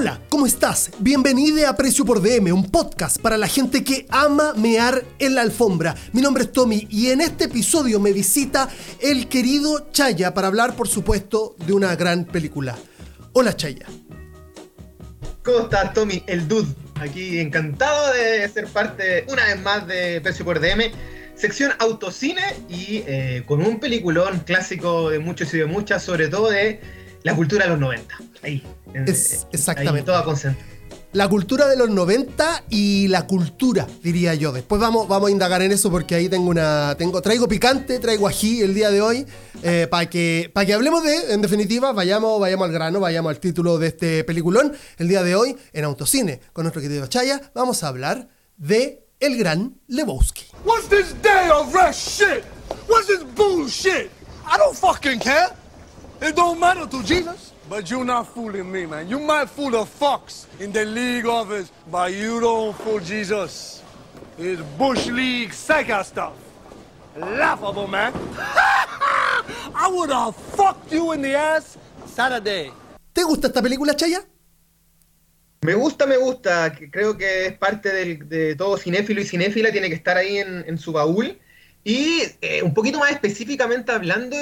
Hola, ¿cómo estás? Bienvenido a Precio por DM, un podcast para la gente que ama mear en la alfombra. Mi nombre es Tommy y en este episodio me visita el querido Chaya para hablar, por supuesto, de una gran película. Hola Chaya. ¿Cómo estás, Tommy? El Dude. Aquí encantado de ser parte una vez más de Precio por DM, sección autocine y eh, con un peliculón clásico de muchos y de muchas, sobre todo de la cultura de los 90. Ahí. Es, exactamente. Ahí, toda concentrada. La cultura de los 90 y la cultura, diría yo. Después vamos, vamos a indagar en eso porque ahí tengo una. Tengo, traigo picante, traigo ají el día de hoy. Eh, para que, para que hablemos de, en definitiva, vayamos, vayamos al grano, vayamos al título de este peliculón. El día de hoy, en Autocine, con nuestro querido Chaya, vamos a hablar de El Gran Lebowski. What's this day of rush shit? What's this bullshit? I don't fucking care. It don't matter to Jesus. But you're not fooling me, man. You might fool the fox in the league office, but you don't fool Jesus. It's Bush League Sega stuff. Laughable, man. I would have fucked you in the ass Saturday. ¿Te gusta esta película, Chaya? Me gusta, me gusta. Creo que es parte del, de todo cinéfilo y cinéfila, tiene que estar ahí en, en su baúl. Y eh, un poquito más específicamente hablando,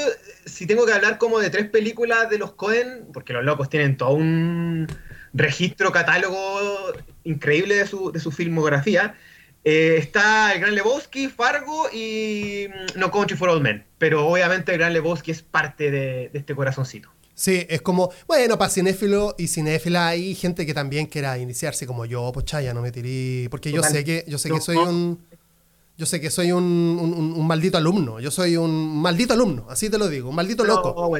si tengo que hablar como de tres películas de los Cohen, porque los locos tienen todo un registro, catálogo increíble de su, de su filmografía, eh, está el Gran Lebowski, Fargo y mm, No Country for Old Men. Pero obviamente el Gran Lebowski es parte de, de este corazoncito. Sí, es como, bueno, para cinéfilo y cinéfila hay gente que también quiera iniciarse como yo, pues chaya, no me tiré, porque yo sé que, yo sé que soy un yo sé que soy un, un, maldito alumno. Yo soy un maldito alumno, así te lo digo, un maldito loco.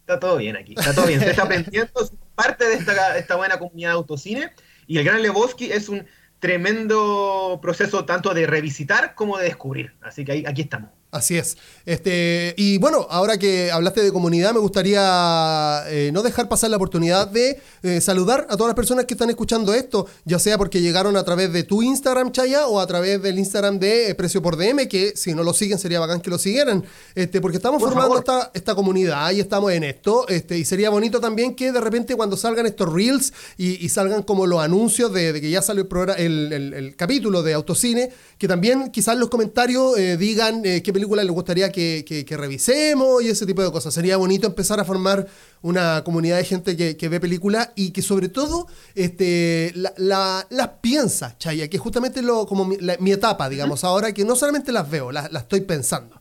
está todo bien aquí, está todo bien. Se está aprendiendo, parte de esta, esta buena comunidad de autocine. Y el Gran Lebowski es un tremendo proceso tanto de revisitar como de descubrir. Así que ahí, aquí estamos. Así es. Este, y bueno, ahora que hablaste de comunidad, me gustaría eh, no dejar pasar la oportunidad de eh, saludar a todas las personas que están escuchando esto, ya sea porque llegaron a través de tu Instagram, Chaya, o a través del Instagram de eh, Precio por DM, que si no lo siguen sería bacán que lo siguieran, este, porque estamos formando esta, esta, comunidad y estamos en esto, este, y sería bonito también que de repente cuando salgan estos reels y, salgan como los anuncios de, que ya salió el, el, el, capítulo de Autocine, que también quizás los comentarios digan qué película les gustaría que, revisemos y ese tipo de cosas. Sería bonito empezar a formar una comunidad de gente que, ve películas y que sobre todo este, las piensa, Chaya, que es justamente lo, como mi, etapa, digamos, ahora que no solamente las veo, las, estoy pensando.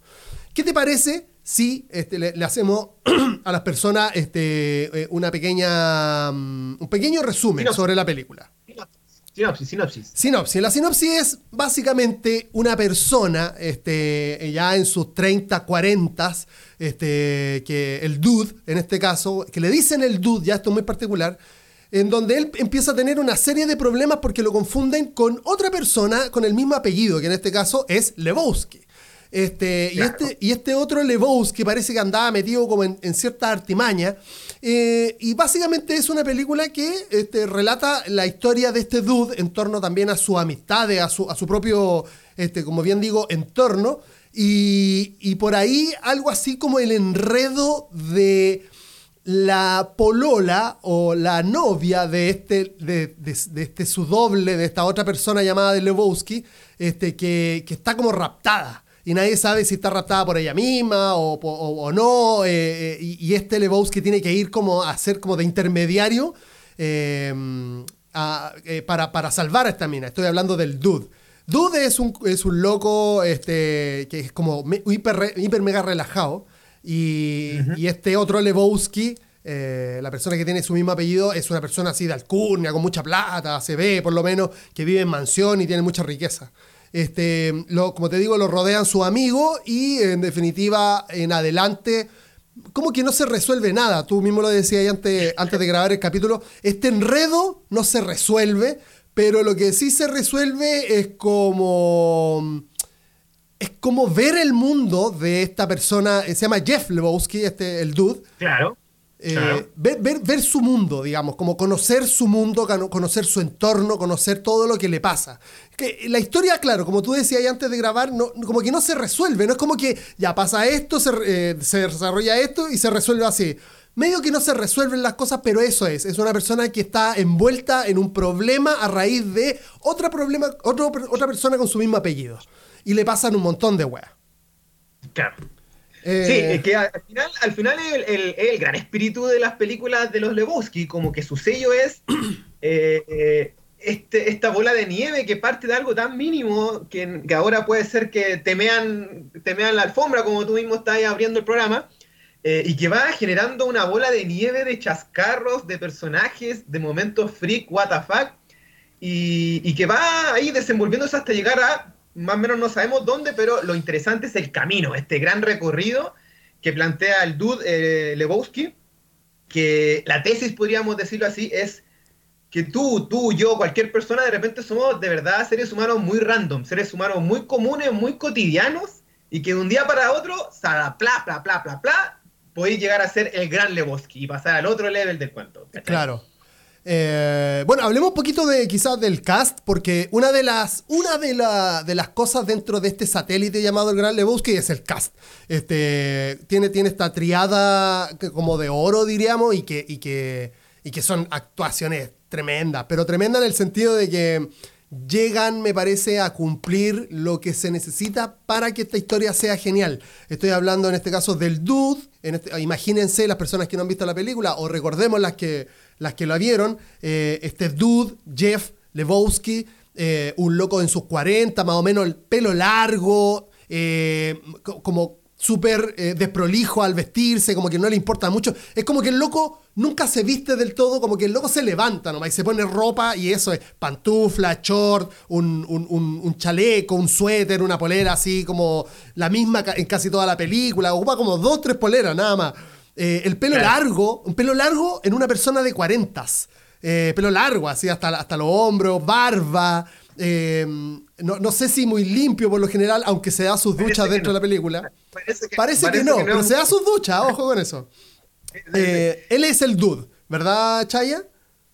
¿Qué te parece si este, le, hacemos a las personas este, eh, una pequeña, mm, un pequeño resumen sobre la película? Sinopsis, sinopsis. Sinopsis. La sinopsis es básicamente una persona, este, ya en sus 30, 40, este, que el dude, en este caso, que le dicen el dude, ya esto es muy particular, en donde él empieza a tener una serie de problemas porque lo confunden con otra persona con el mismo apellido, que en este caso es Lebowski. Este, y, este, y este otro Lebowski parece que andaba metido como en, cierta artimaña. Eh, y básicamente es una película que este, relata la historia de este dude en torno también a su amistad, a su, a su propio, este, como bien digo, entorno. Y, por ahí algo así como el enredo de la polola o la novia de este, de, este su doble, de esta otra persona llamada de Lebowski, este, que, que está como raptada y nadie sabe si está raptada por ella misma o, no. Eh, eh, y, este Lebowski tiene que ir como a ser como de intermediario em, para, salvar a esta mina. Estoy hablando del Dude. Dude es un, es un loco este, que es como hiper, hiper mega relajado. Y, este otro Lebowski, eh, la persona que tiene su mismo apellido, es una persona así de alcurnia, con mucha plata, se ve por lo menos, que vive en mansión y tiene mucha riqueza. Este, lo, como te digo, lo rodean su amigo y en definitiva, en adelante, como que no se resuelve nada. Tú mismo lo decías antes, antes de grabar el capítulo. Este enredo no se resuelve, pero lo que sí se resuelve es como. Es como ver el mundo de esta persona. Se llama Jeff Lebowski, este, el dude. Claro. Eh, Claro. ver, ver- ver su mundo, digamos, como conocer su mundo, conocer su entorno, conocer todo lo que le pasa. Que la historia, claro, como tú decías antes de grabar, no, como que no se resuelve, no es como que ya pasa esto, se, eh, se desarrolla esto y se resuelve así. Medio que no se resuelven las cosas, pero eso es. Es una persona que está envuelta en un problema a raíz de otra, problema, otro- otra persona con su mismo apellido. Y le pasan un montón de weas. Claro. Eh, Sí, es que al final, al final el, el- el gran espíritu de las películas de los Lebowski, como que su sello es eh, eh, este, esta bola de nieve que parte de algo tan mínimo que, que ahora puede ser que temean, temean la alfombra, como tú mismo estás abriendo el programa, eh, y que va generando una bola de nieve de chascarros, de personajes, de momentos freak, what the fuck, y, y que va ahí desenvolviéndose hasta llegar a, más o menos no sabemos dónde, pero lo interesante es el camino, este gran recorrido que plantea el dude eh, Lebowski, que la tesis, podríamos decirlo así, es que tú, tú, yo, cualquier persona, de repente somos de verdad seres humanos muy random, seres humanos muy comunes, muy cotidianos, y que de un día para otro, sala, pla, pla, pla, pla, pla, podéis llegar a ser el gran Lebowski y pasar al otro level del cuento. Claro. Eh, bueno, hablemos un poquito de quizás del cast, porque una de las, una de, la- de las cosas dentro de este satélite llamado el Gran Lebowski es el cast. Este, tiene, tiene esta triada como de oro, diríamos, y que, y, que, y que son actuaciones tremendas, pero tremendas en el sentido de que llegan, me parece, a cumplir lo que se necesita para que esta historia sea genial. Estoy hablando en este caso del dude. En este- imagínense las personas que no han visto la película o recordemos las que, las que la vieron. eh, este dude, Jeff Lebowski, eh, un loco en sus 40, más o menos el pelo largo, eh, co- como súper desprolijo al vestirse, como que no le importa mucho. Es como que el loco nunca se viste del todo, como que el loco se levanta nomás y se pone ropa y eso es pantufla, short, un, un- un- un chaleco, un suéter, una polera así como la misma en casi toda la película. Ocupa como dos, tres poleras nada más. Eh, el pelo Claro. largo, un pelo largo en una persona de 40. Eh, pelo largo, así hasta, hasta los hombros, barba. eh, no, no sé si muy limpio por lo general, aunque se da sus duchas dentro no. de la película. Parece que, Parece que no, pero se da su sus duchas, ojo con eso. Eh, él es el dude, ¿verdad, Chaya?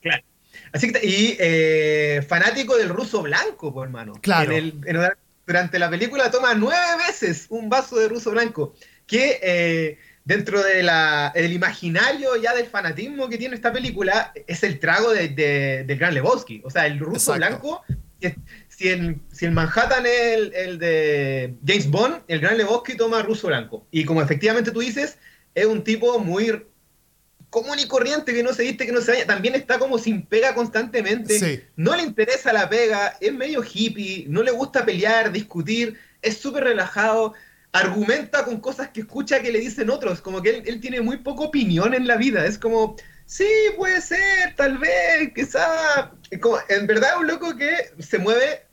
Claro. Así que, y eh, fanático del ruso blanco, por hermano. Claro. En el- en- durante la película toma nueve veces un vaso de ruso blanco, que eh, dentro del imaginario ya del fanatismo que tiene esta película, es el trago de- de- del gran Lebowski. O sea, el ruso Exacto. blanco, si, es- si el Manhattan es el, el de James Bond, el gran Lebowski toma ruso blanco. Y como efectivamente tú dices, es un tipo muy común y corriente que no se viste, que no se baña, también está como sin pega constantemente, Sí. no le interesa la pega, es medio hippie, no le gusta pelear, discutir, es súper relajado, argumenta con cosas que escucha que le dicen otros, como que él, él tiene muy poca opinión en la vida, es como, sí, puede ser, tal vez, quizá, como, en verdad es un loco que se mueve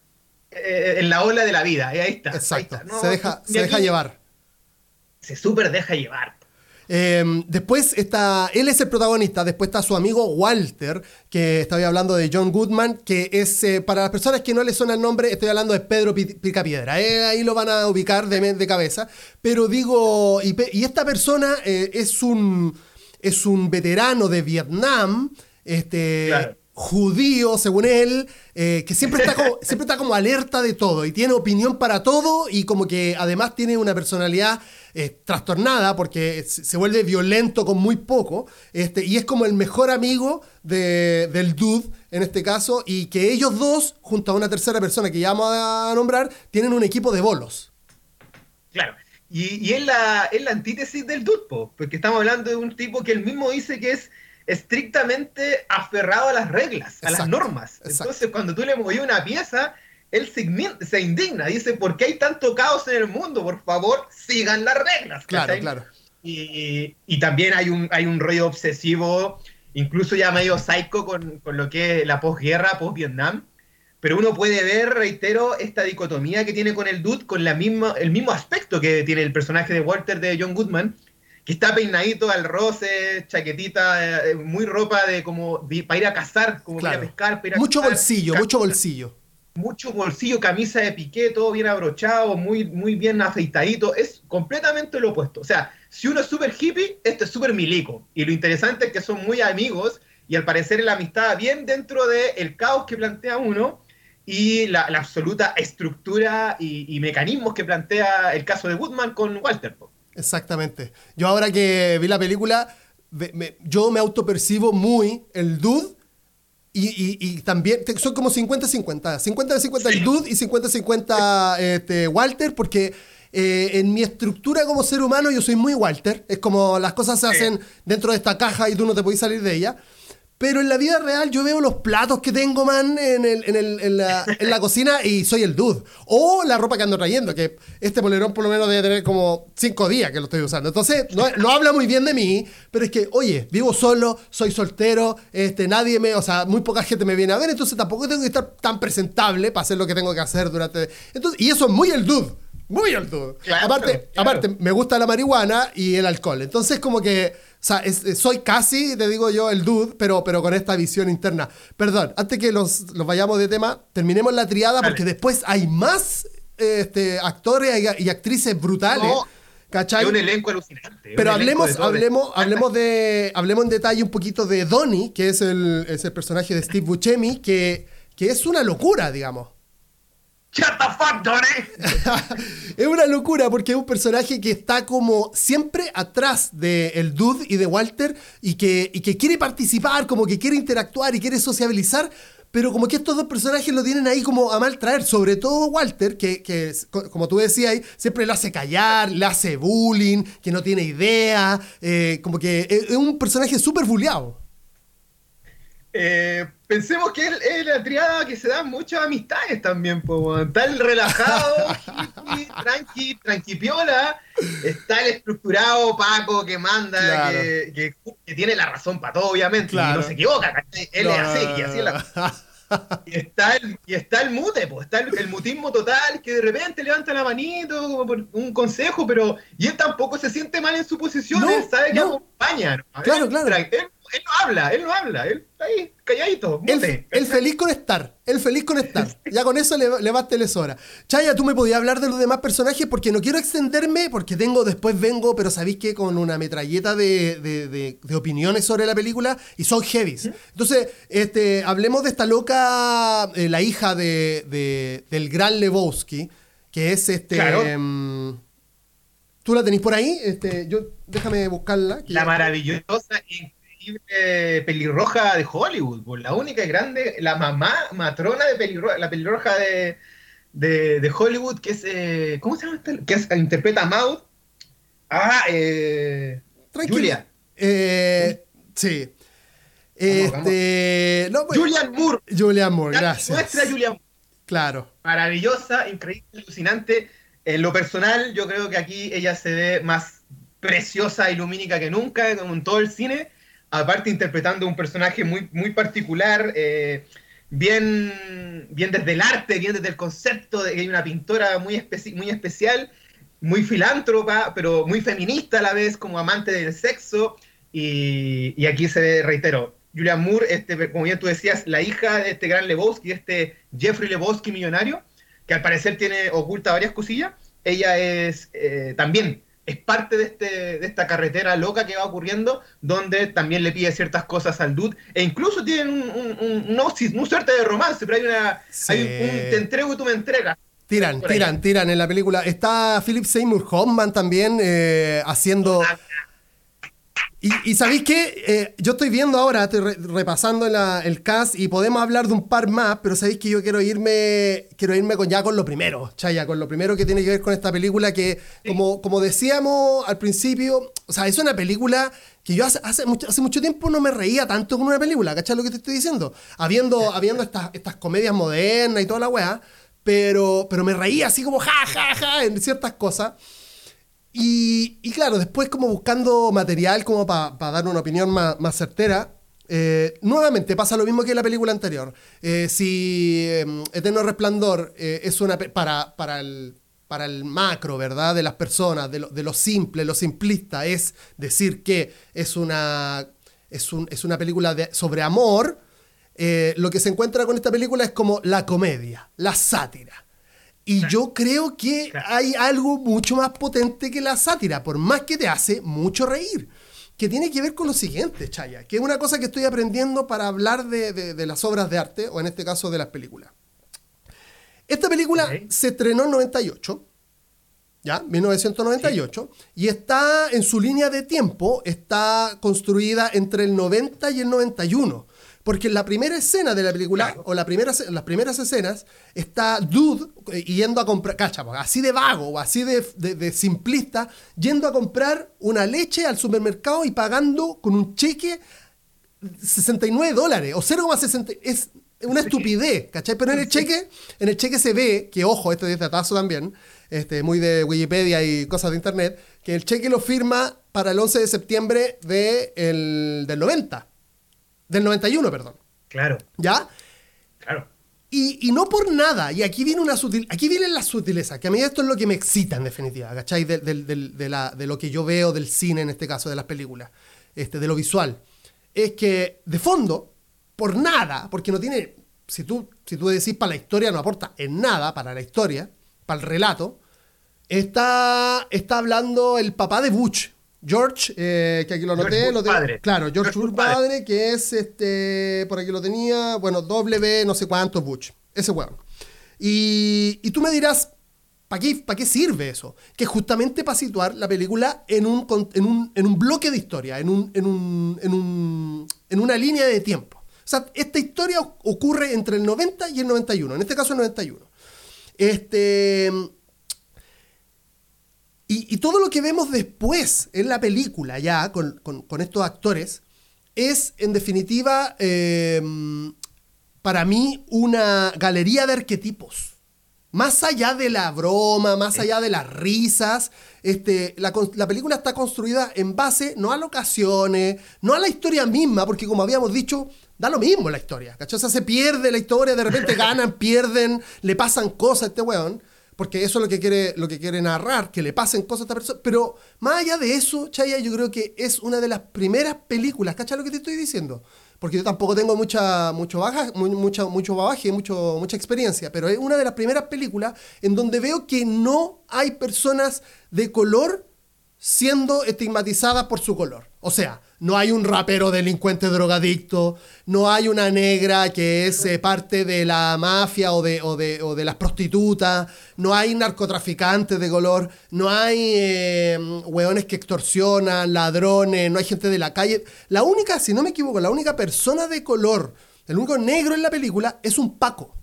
eh, en la ola de la vida, y ahí está. ahí Exacto, está, no, se deja, se deja llevar. Se súper deja llevar. Eh, después está, él es el protagonista, después está su amigo Walter, que estaba hablando de John Goodman, que es, eh, para las personas que no le suena el nombre, estoy hablando de Pedro Pi- Picapiedra, Eh, ahí lo van a ubicar de, de cabeza, pero digo, y, esta persona eh, es, un, es un veterano de Vietnam, este... Claro. judío, según él, eh, que siempre está, como, siempre está como alerta de todo y tiene opinión para todo y como que además tiene una personalidad eh, trastornada porque se vuelve violento con muy poco este, y es como el mejor amigo de- del dude en este caso y que ellos dos, junto a una tercera persona que ya vamos a nombrar, tienen un equipo de bolos. Claro. Y, y es, la, es la antítesis del Dutpo, porque estamos hablando de un tipo que él mismo dice que es estrictamente aferrado a las reglas, a las normas. exacto. Entonces, cuando tú le movías una pieza, él se, indigna, dice, ¿por qué hay tanto caos en el mundo? Por favor, sigan las reglas. Claro, claro. Y, y también hay un, hay un rollo obsesivo, incluso ya medio psycho con, con lo que es la posguerra, post-Vietnam. Pero uno puede ver, reitero, esta dicotomía que tiene con el dude, con la misma, el mismo aspecto que tiene el personaje de Walter de John Goodman, que está peinadito al roce, chaquetita, eh, muy ropa de como de- para ir a cazar, como para ir a pescar, para ir a Mucho cazar, bolsillo, mucho bolsillo. Mucho bolsillo, camisa de piqué, todo bien abrochado, muy, muy bien afeitadito. Es completamente lo opuesto. O sea, si uno es súper hippie, este es súper milico. Y lo interesante es que son muy amigos y al parecer la amistad bien dentro del caos que plantea uno y la, absoluta estructura y, mecanismos que plantea el caso de Woodman con Walter. Exactamente. Yo ahora que vi la película, yo me autopercibo muy el dude y, también son como 50-50. 50-50 el dude y 50-50 este, Walter porque... Eh, en mi estructura como ser humano yo soy muy Walter. Es como las cosas se hacen dentro de esta caja y tú no te puedes salir de ella. Pero en la vida real yo veo los platos que tengo, man, en, el, en, el, en, la, en, la, cocina y soy el dude. O la ropa que ando trayendo, que este polerón por lo menos debe tener como cinco días que lo estoy usando. Entonces, no, no habla muy bien de mí, pero es que, oye, vivo solo, soy soltero, este, nadie me, o sea, muy poca gente me viene a ver, entonces tampoco tengo que estar tan presentable para hacer lo que tengo que hacer durante... Entonces, y eso es muy el dude. Muy el dude. aparte, aparte, me gusta la marihuana y el alcohol. Entonces, como que o sea, soy casi, te digo yo, el dude, pero, pero con esta visión interna. Perdón, antes que los, vayamos de tema, terminemos la triada porque después hay más este, actores y, actrices brutales. No. ¿Cachai? un elenco alucinante. Pero hablemos, hablemos, hablemos, de, hablemos en detalle un poquito de Donnie, que es el, es el personaje de Steve Buscemi, que, que es una locura, digamos. Shut the fuck, Donnie. es una locura porque es un personaje que está como siempre atrás de el Dude y de Walter y que, y que quiere participar, como que quiere interactuar y quiere sociabilizar, pero como que estos dos personajes lo tienen ahí como a mal traer, sobre todo Walter, que, que como tú decías siempre le hace callar, le hace bullying, que no tiene idea, eh, como que es, un personaje súper bulleado. Eh, pensemos que es la triada que se dan muchas amistades también, pues, tal relajado, tranqui, tranquipiola, está el estructurado Paco que manda, que, tiene la razón para todo, obviamente, y no se equivoca, él es así, y así es la... y está el, y está el mute, pues, está el, mutismo total, que de repente levanta la manito como por un consejo, pero y él tampoco se siente mal en su posición, él sabe que acompaña. Claro, claro. él no habla, él no habla, él está ahí, calladito. Él, feliz con estar, él feliz con estar. Ya con eso le, le basta el hora. Chaya, tú me podías hablar de los demás personajes porque no quiero extenderme, porque tengo, después vengo, pero sabéis que con una metralleta de, opiniones sobre la película y son heavies. Entonces, este, hablemos de esta loca, eh, la hija de, del gran Lebowski, que es este. Em, ¿Tú la tenéis por ahí? Este, yo, déjame buscarla. La maravillosa pelirroja de Hollywood, pues, la única y grande, la mamá matrona de pelirroja, la pelirroja de, de, Hollywood, que es, eh, ¿cómo se llama? Que interpreta a Maud. Ah, eh, Julia. Eh, sí. Este, pues, Julian Moore. Julian Moore, gracias. Nuestra Julian Moore. Claro. Maravillosa, increíble, alucinante. En lo personal, yo creo que aquí ella se ve más preciosa y lumínica que nunca, como en todo el cine aparte interpretando un personaje muy, muy particular, eh, bien, bien desde el arte, bien desde el concepto de que hay una pintora muy, muy especial, muy filántropa, pero muy feminista a la vez, como amante del sexo. Y, aquí se ve, reitero, Julia Moore, este, como bien tú decías, la hija de este gran Lebowski, este Jeffrey Lebowski millonario, que al parecer tiene oculta varias cosillas. Ella es eh, también es parte de, este, de esta carretera loca que va ocurriendo, donde también le pide ciertas cosas al dude, e incluso tienen un, un, un, suerte de romance, pero hay, una, hay un, te entrego y tú me entregas. Tiran, tiran, tiran en la película. Está Philip Seymour Hoffman también eh, haciendo... Ah, y, sabéis qué, eh, yo estoy viendo ahora, estoy repasando el cast y podemos hablar de un par más, pero sabéis que yo quiero irme, quiero irme con, ya con lo primero, Chaya, con lo primero que tiene que ver con esta película que, como, como decíamos al principio, o sea, es una película que yo hace, hace, mucho, hace mucho tiempo no me reía tanto con una película, ¿cachai lo que te estoy diciendo? Habiendo, habiendo estas, estas comedias modernas y toda la weá, pero, pero me reía así como ja, ja, ja en ciertas cosas. Y, claro, después como buscando material como para dar una opinión más, certera, eh, nuevamente pasa lo mismo que en la película anterior. Eh, si em, Eterno Resplandor eh, es una para, para, el, para el macro, ¿verdad? De las personas, de lo, de lo simple, lo simplista, es decir que es una, es un, es una película sobre amor, lo que se encuentra con esta película es como la comedia, la sátira. Y yo creo que hay algo mucho más potente que la sátira, por más que te hace mucho reír. Que tiene que ver con lo siguiente, Chaya, que es una cosa que estoy aprendiendo para hablar de, de- de las obras de arte, o en este caso de las películas. Esta película se estrenó en 98, ¿ya? 1998, y está en su línea de tiempo, está construida entre el 90 y el 91. Porque en la primera escena de la película, Claro. o la primera, las primeras escenas, está Dude eh, yendo a comprar, cacha, pues, así de vago o así de, de- de simplista, yendo a comprar una leche al supermercado y pagando con un cheque 69 dólares o 0,60 es una estupidez, ¿cachai? Pero en el cheque, en el cheque se ve que, ojo, esto es de datazo también, este, muy de Wikipedia y cosas de internet, que el cheque lo firma para el 11 de septiembre de el- del 90, del 91, perdón, Claro, ¿ya? claro. Y, y no por nada, y aquí viene una sutil, aquí vienen las sutilezas, que a mí esto es lo que me excita en definitiva, ¿cachai? De, del- de la- de lo que yo veo del cine, en este caso, de las películas, este, de lo visual. Es que, de fondo, por nada, porque no tiene, si tú, si tú decís para la historia, no aporta en nada para la historia, para el relato, está, está hablando el papá de Butch, George, eh, que aquí lo anoté, Bush lo tengo- padre. claro, George, George Bush Bush padre. padre, que es este, por aquí lo tenía, bueno, W no sé cuánto Butch, ese weón. Y, y tú me dirás, ¿para qué, ¿para qué sirve eso? Que justamente para situar la película en un, en un, en un bloque de historia, en, un, en, un, en, un, en una línea de tiempo. O sea, esta historia ocurre entre el 90 y el 91, en este caso el 91. Este, y, y todo lo que vemos después en la película, ya con, con- con estos actores, es en definitiva, eh, para mí, una galería de arquetipos. Más allá de la broma, más allá de las risas, este, la, la película está construida en base no a locaciones, no a la historia misma, porque como habíamos dicho, da lo mismo la historia, ¿cachai? O sea, se pierde la historia, de repente ganan, pierden, le pasan cosas a este weón, porque eso es lo que quiere, lo que quiere narrar, que le pasen cosas a esta persona. Pero más allá de eso, Chaya, yo creo que es una de las primeras películas, ¿cachai lo que te estoy diciendo? Porque yo tampoco tengo mucha, mucho, baja, mu- mucha, mucho bagaje, mucho, mucha experiencia, pero es una de las primeras películas en donde veo que no hay personas de color siendo estigmatizadas por su color. O sea, no hay un rapero delincuente drogadicto, no hay una negra que es eh, parte de la mafia o de, o, de, o de las prostitutas, no hay narcotraficantes de color, no hay eh, hueones que extorsionan, ladrones, no hay gente de la calle. La única, si no me equivoco, la única persona de color, el único negro en la película es un Paco.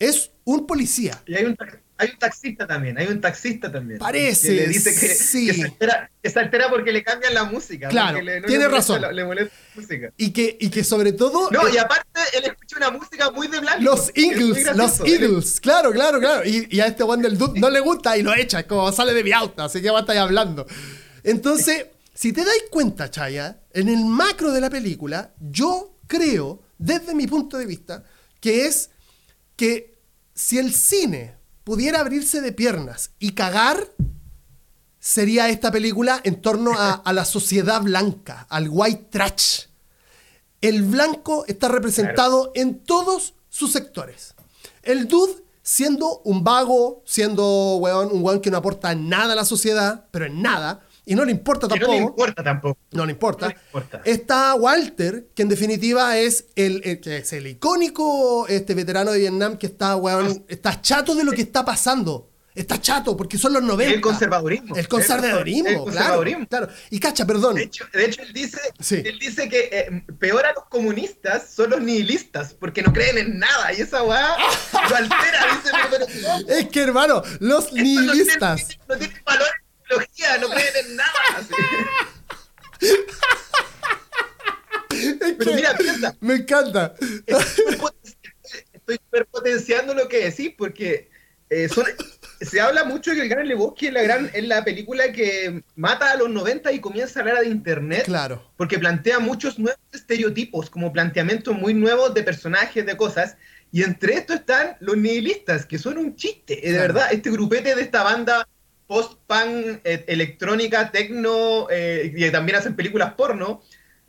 Es un policía. Y hay un, hay un taxista también, hay un taxista también. Parece, Que le dice que, sí. que se, altera, que se altera porque le cambian la música. Claro, porque le- no tiene le molesta razón. le molesta la música. Y que, y que sobre todo... No, y aparte él escucha una música muy de blanco. Los Eagles, los Eagles, claro, claro, claro. Y, y a este one del dude no le gusta y lo echa, es como sale de mi auto, así que va a estar hablando. Entonces, si te dais cuenta, Chaya, en el macro de la película, yo creo, desde mi punto de vista, que es que si el cine pudiera abrirse de piernas y cagar, sería esta película en torno a, a la sociedad blanca, al white trash. El blanco está representado en todos sus sectores. El dude siendo un vago, siendo weón, un weón que no aporta nada a la sociedad, pero en nada, y no le importa que tampoco. no le importa tampoco. No le importa. No le importa. Está Walter, que en definitiva es el, el- que es el icónico este veterano de Vietnam que está, weón, está chato de lo que está pasando. Está chato porque son los 90. El conservadurismo. El conservadurismo, El claro, conservadurismo. claro. Y cacha, perdón. De hecho, de hecho, él dice, Sí. él dice que eh, peor a los comunistas son los nihilistas, porque no creen en nada. Y esa weá lo altera, dice, pero, pero ¿cómo? Es que, hermano, los no nihilistas. No tienen valor en biología, no creen en nada. Es Pero mira, piensa. Me encanta. Estoy superpoten- Estoy superpotenciando lo que decís, porque eh, son- se habla mucho de que el Gran Lebowski es la, gran, es la película que mata a los 90 y comienza la era de Internet. Claro. porque plantea muchos nuevos estereotipos, como planteamientos muy nuevos de personajes, de cosas, y entre estos están los nihilistas, que son un chiste, de Claro. verdad, este grupete de esta banda post-punk, eh, electrónica, tecno, eh, y también hacen películas porno,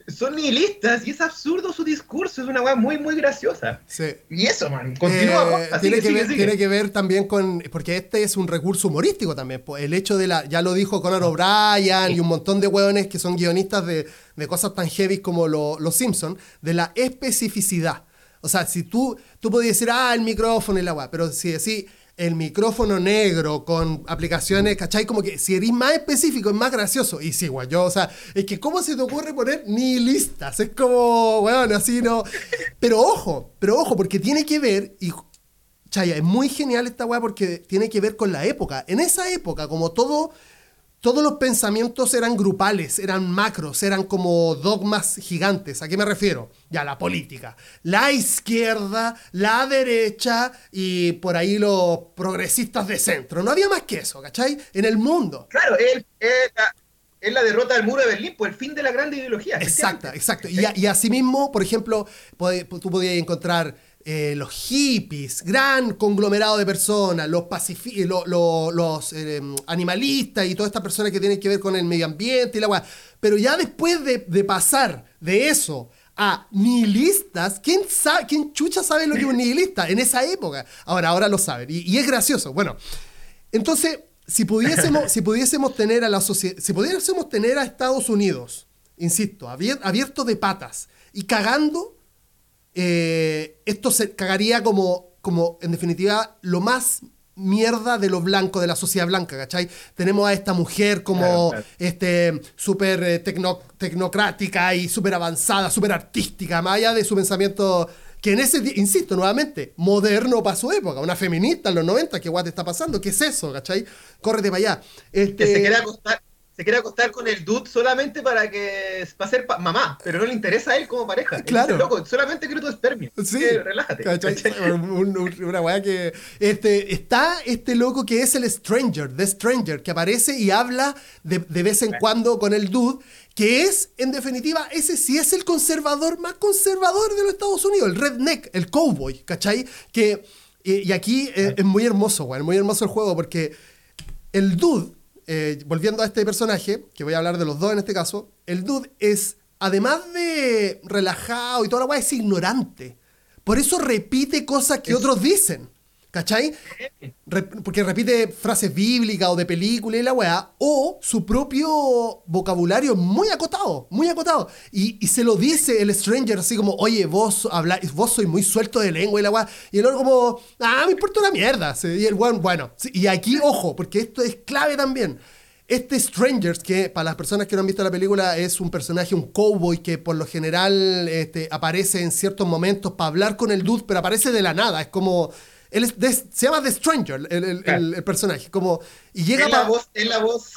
son nihilistas y es absurdo su discurso, es una weá muy, muy graciosa. Sí. Y eso, man, continúa. Eh, así tiene, que que sigue, ver, sigue. tiene que ver también con. Porque este es un recurso humorístico también. po. El hecho de la. Ya lo dijo Conan O'Brien y un montón de hueones que son guionistas de, de cosas tan heavy como lo- los Simpsons, de la especificidad. O sea, si tú, tú podías decir, ah, el micrófono y la weá, pero si decís el micrófono negro con aplicaciones, ¿cachai? Como que si eres más específico es más gracioso. Y sí, güey, yo, o sea, es que ¿cómo se te ocurre poner nihilistas? Es como, weón, así no. Pero ojo, pero ojo, porque tiene que ver, y Chaya, es muy genial esta weá porque tiene que ver con la época. En esa época, como todo, todos los pensamientos eran grupales, eran macros, eran como dogmas gigantes. ¿A qué me refiero? Ya, la política. La izquierda, la derecha y por ahí los progresistas de centro. No había más que eso, ¿cachai? En el mundo. Claro, es, la, es la derrota del muro de Berlín, por el fin de la grande ideología. Exacto, exacto. Y, y asimismo, por ejemplo, tú podías encontrar eh, los hippies, gran conglomerado de personas, los, lo- lo- los eh, animalistas y todas estas personas que tienen que ver con el medio ambiente y la weá. Pero ya después de, pasar de eso a nihilistas, ¿quién, sabe, ¿quién chucha sabe lo que es un nihilista en esa época? Ahora, ahora lo saben. Y, y es gracioso. Bueno, entonces, si pudiésemos, si pudiésemos tener a la sociedad, si pudiésemos tener a Estados Unidos, insisto, abier- abierto de patas y cagando, eh, esto se cagaría como, como, en definitiva, lo más mierda de lo blanco, de la sociedad blanca, ¿cachai? Tenemos a esta mujer como Claro, claro. este súper eh, tecno- tecnocrática y súper avanzada, súper artística, más allá de su pensamiento que en ese, ti- insisto, nuevamente, moderno para su época, una feminista en los 90, ¿qué guay te está pasando? ¿Qué es eso, cachai? Córrete para allá. Este, Que se quiere acostar. Se quiere acostar con el dude solamente para que para ser pa- mamá, pero no le interesa a él como pareja. Él Claro. dice, loco, solamente quiero tu espermio. Sí, Que relájate. una weá que. Este, está este loco que es el Stranger, The Stranger, que aparece y habla de, de vez en cuando con el dude, que es, en definitiva, ese sí es el conservador más conservador de los Estados Unidos, el redneck, el cowboy, ¿cachai? Que, y, y aquí eh, es muy hermoso, weón, muy hermoso el juego, porque el dude, eh, volviendo a este personaje, que voy a hablar de los dos en este caso, el dude es, además de relajado y toda la weá, es ignorante. Por eso repite cosas que otros dicen. ¿Cachai? Porque repite frases bíblicas o de película y la weá, o su propio vocabulario muy acotado, muy acotado. Y, y se lo dice el stranger así como, oye, vos habláis, vos sois muy suelto de lengua y la weá. Y el otro como, ah, me importa una mierda. Y el weón, bueno, y aquí, ojo, porque esto es clave también. Este Strangers, que para las personas que no han visto la película, es un personaje, un cowboy que por lo general este, aparece en ciertos momentos para hablar con el dude, pero aparece de la nada. Es como. Él es de- se llama The Stranger, el, el- el- el personaje. Como, y llega Es la voz, es la voz,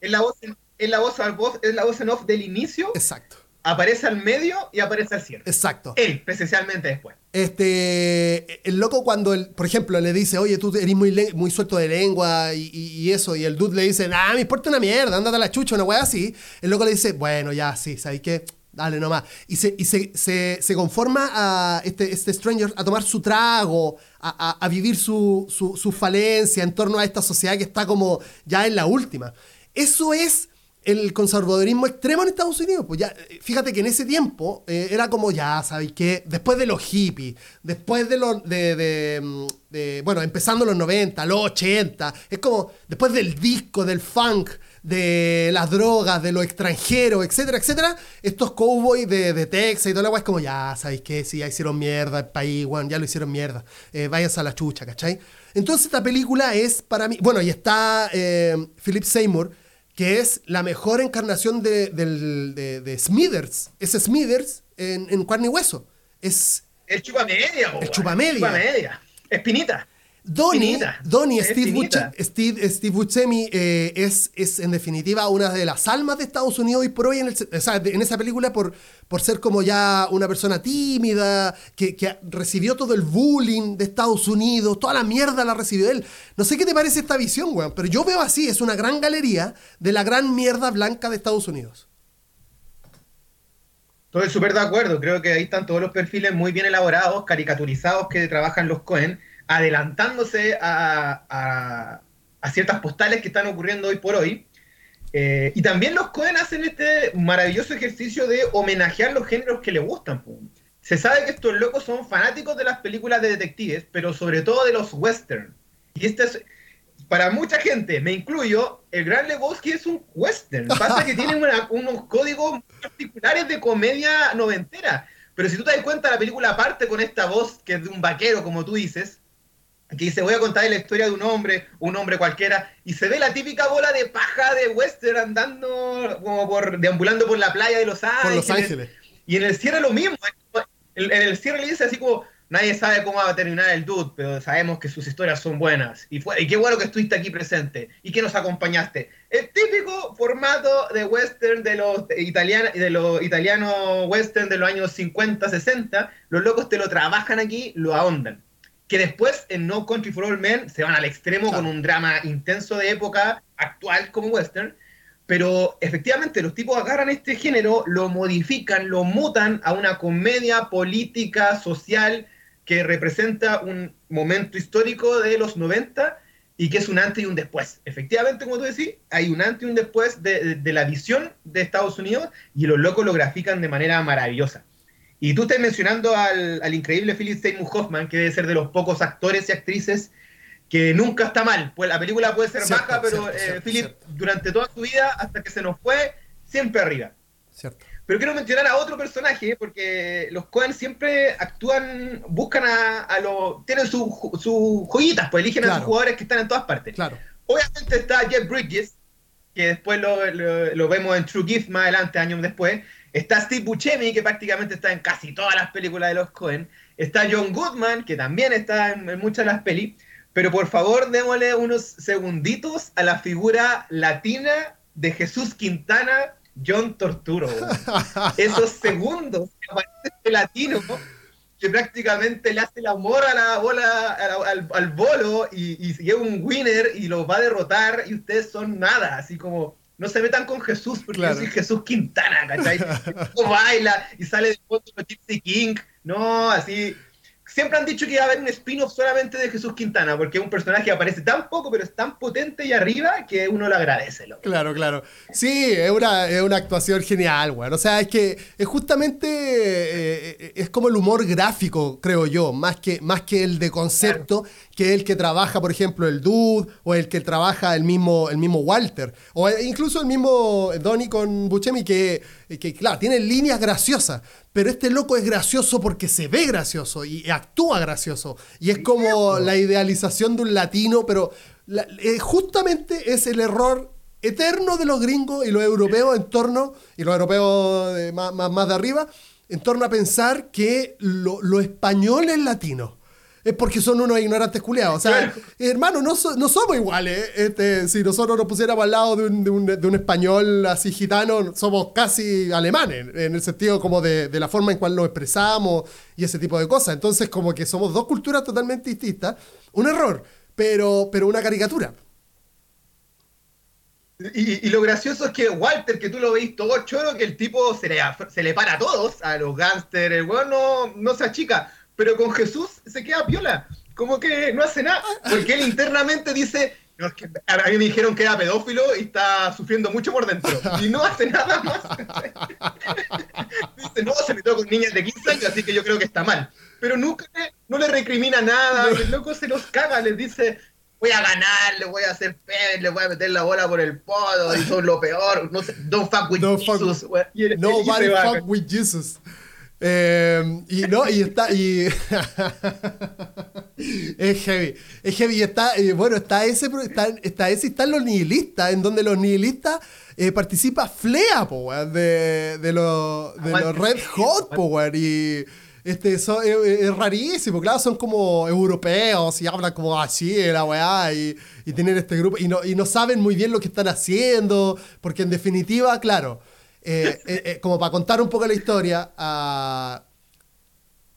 es la voz, en- es la voz, es la voz en off del inicio, Exacto, aparece al medio y aparece al cierre. exacto. Él, presencialmente después. Este, el loco cuando, el, por ejemplo, le dice, oye, tú eres muy, muy suelto de lengua y, y- y eso, y el dude le dice, ah, me importa una mierda, ándate a la chucha, una weá así. El loco le dice, bueno, ya, sí, ¿sabes qué? Dale nomás. Y se, y se, se, conforma a este, este stranger a tomar su trago, a, a- vivir su, su, su falencia en torno a esta sociedad que está como ya en la última. Eso es el conservadurismo extremo en Estados Unidos. Pues ya, eh, fíjate que en ese tiempo eh, era como ya, ¿sabes qué? Después de los hippies, después de los, de, de, mm, de- bueno, empezando los 90, los 80, es como después del disco, del funk, de las drogas, de lo extranjero, etcétera, etcétera, estos cowboys de, de Texas y toda la weá es como ya, ¿sabes qué? Si ya hicieron mierda el país, weón, ya lo hicieron mierda, eh, váyanse a la chucha, ¿cachai? Entonces esta película es para mí, bueno, y está eh, Philip Seymour, que es la mejor encarnación de, de- de Smithers. Es Smithers en, en carne y hueso. Es El chupa media, El chupamedia. Chupa media. Espinita. Donnie. Donnie Steve, finita. Busce- Steve, Steve Buscemi eh, es, es en definitiva una de las almas de Estados Unidos y por hoy en, el, o sea, de- en esa película por, por ser como ya una persona tímida, que, que recibió todo el bullying de Estados Unidos, toda la mierda la recibió él. No sé qué te parece esta visión, weón, pero yo veo así, es una gran galería de la gran mierda blanca de Estados Unidos. Estoy súper de acuerdo. Creo que ahí están todos los perfiles muy bien elaborados, caricaturizados que trabajan los Cohen, adelantándose a, a- a ciertas postales que están ocurriendo hoy por hoy. Eh, y también los Cohen hacen este maravilloso ejercicio de homenajear los géneros que les gustan. Se sabe que estos locos son fanáticos de las películas de detectives, pero sobre todo de los western. Y este es, para mucha gente, me incluyo, el Gran Lebowski es un western. Pasa que tiene unos códigos particulares de comedia noventera. Pero si tú te das cuenta, la película parte con esta voz que es de un vaquero, como tú dices, que dice, voy a contar la historia de un hombre, un hombre cualquiera, y se ve la típica bola de paja de western andando como por, deambulando por la playa de Los Ángeles. Los Ángeles. Y en el cierre lo mismo. En el cierre le dice así como, nadie sabe cómo va a terminar el dude, pero sabemos que sus historias son buenas. Y, fue, y qué bueno que estuviste aquí presente y que nos acompañaste. El típico formato de western de los italianos, de los italianos western de los años 50, 60, los locos te lo trabajan aquí, lo ahondan que después en No Country for All Men se van al extremo con un drama intenso de época actual como western, pero efectivamente los tipos agarran este género, lo modifican, lo mutan a una comedia política, social, que representa un momento histórico de los 90 y que es un antes y un después. Efectivamente, como tú decís, hay un antes y un después de, de la visión de Estados Unidos y los locos lo grafican de manera maravillosa. Y tú estás mencionando al, increíble Philip Seymour Hoffman, que debe ser de los pocos actores y actrices que nunca está mal. Pues la película puede ser baja, pero eh, Philip durante toda su vida, hasta que se nos fue, siempre arriba. Pero quiero mencionar a otro personaje, porque los Cohen siempre actúan, buscan a, los... Tienen sus su joyitas, pues eligen a sus jugadores que están en todas partes. Claro. Obviamente está Jeff Bridges, que después lo, lo vemos en True Gift más adelante, años después. Está Steve Buscemi, que prácticamente está en casi todas las películas de los Cohen. Está John Goodman, que también está en, muchas de las pelis. Pero por favor, démosle unos segunditos a la figura latina de Jesús Quintana, John Torturo. Esos segundos que aparece este latino que prácticamente le hace el amor a la bola, al, bolo y, y lleva un winner y lo va a derrotar y ustedes son nada, así como no se metan con Jesús, porque yo soy Jesús Quintana, ¿cachai? baila y sale de fondo Gypsy King, no, así siempre han dicho que iba a haber un spin-off solamente de Jesús Quintana, porque es un personaje que aparece tan poco, pero es tan potente y arriba que uno lo agradece. Claro, claro. Sí, es una, es una actuación genial, güey. O sea, es que es justamente, eh, es como el humor gráfico, creo yo, más que, más que el de concepto, que el que trabaja, por ejemplo, el Dude, o el que trabaja el mismo, el mismo Walter, o incluso el mismo Donnie con Buscemi, que, que, claro, tiene líneas graciosas, pero este loco es gracioso porque se ve gracioso y actúa gracioso. Y es como la idealización de un latino, pero eh, justamente es el error eterno de los gringos y los europeos en torno, y los europeos más, más, de arriba, en torno a pensar que lo, lo español es latino es porque son unos ignorantes culiados. O sea, hermano, no, no, somos iguales. Este, si nosotros nos pusiéramos al lado de un, de, un, de un, español así gitano, somos casi alemanes, en el sentido como de, de la forma en cual nos expresamos y ese tipo de cosas. Entonces, como que somos dos culturas totalmente distintas. Un error, pero, pero una caricatura. Y, y, lo gracioso es que Walter, que tú lo veis todo choro, que el tipo se le, se le para a todos, a los gángsters, el weón no, no se achica pero con Jesús se queda piola, como que no hace nada, porque él internamente dice, no, es que a mí me dijeron que era pedófilo y está sufriendo mucho por dentro, y no hace nada más. dice, no, se metió con niñas de 15 años, así que yo creo que está mal. Pero nunca no le recrimina nada, el loco se los caga, les dice, voy a ganar, le voy a hacer pedo, le voy a meter la bola por el podo, y son lo peor, no sé, don't fuck with Jesus. Nobody fuck with Jesus. Eh, y no, y está. Y es heavy. Es heavy. Y está, bueno, está ese, está, está ese y están los nihilistas, en donde los nihilistas eh, participa Flea, po, de, de, los, de los Red Hot, po, Y este, eso, es, rarísimo, claro, son como europeos y hablan como así, la weá, y, y tienen este grupo, y no, y no saben muy bien lo que están haciendo, porque en definitiva, claro eh, eh, eh, como para contar un poco la historia,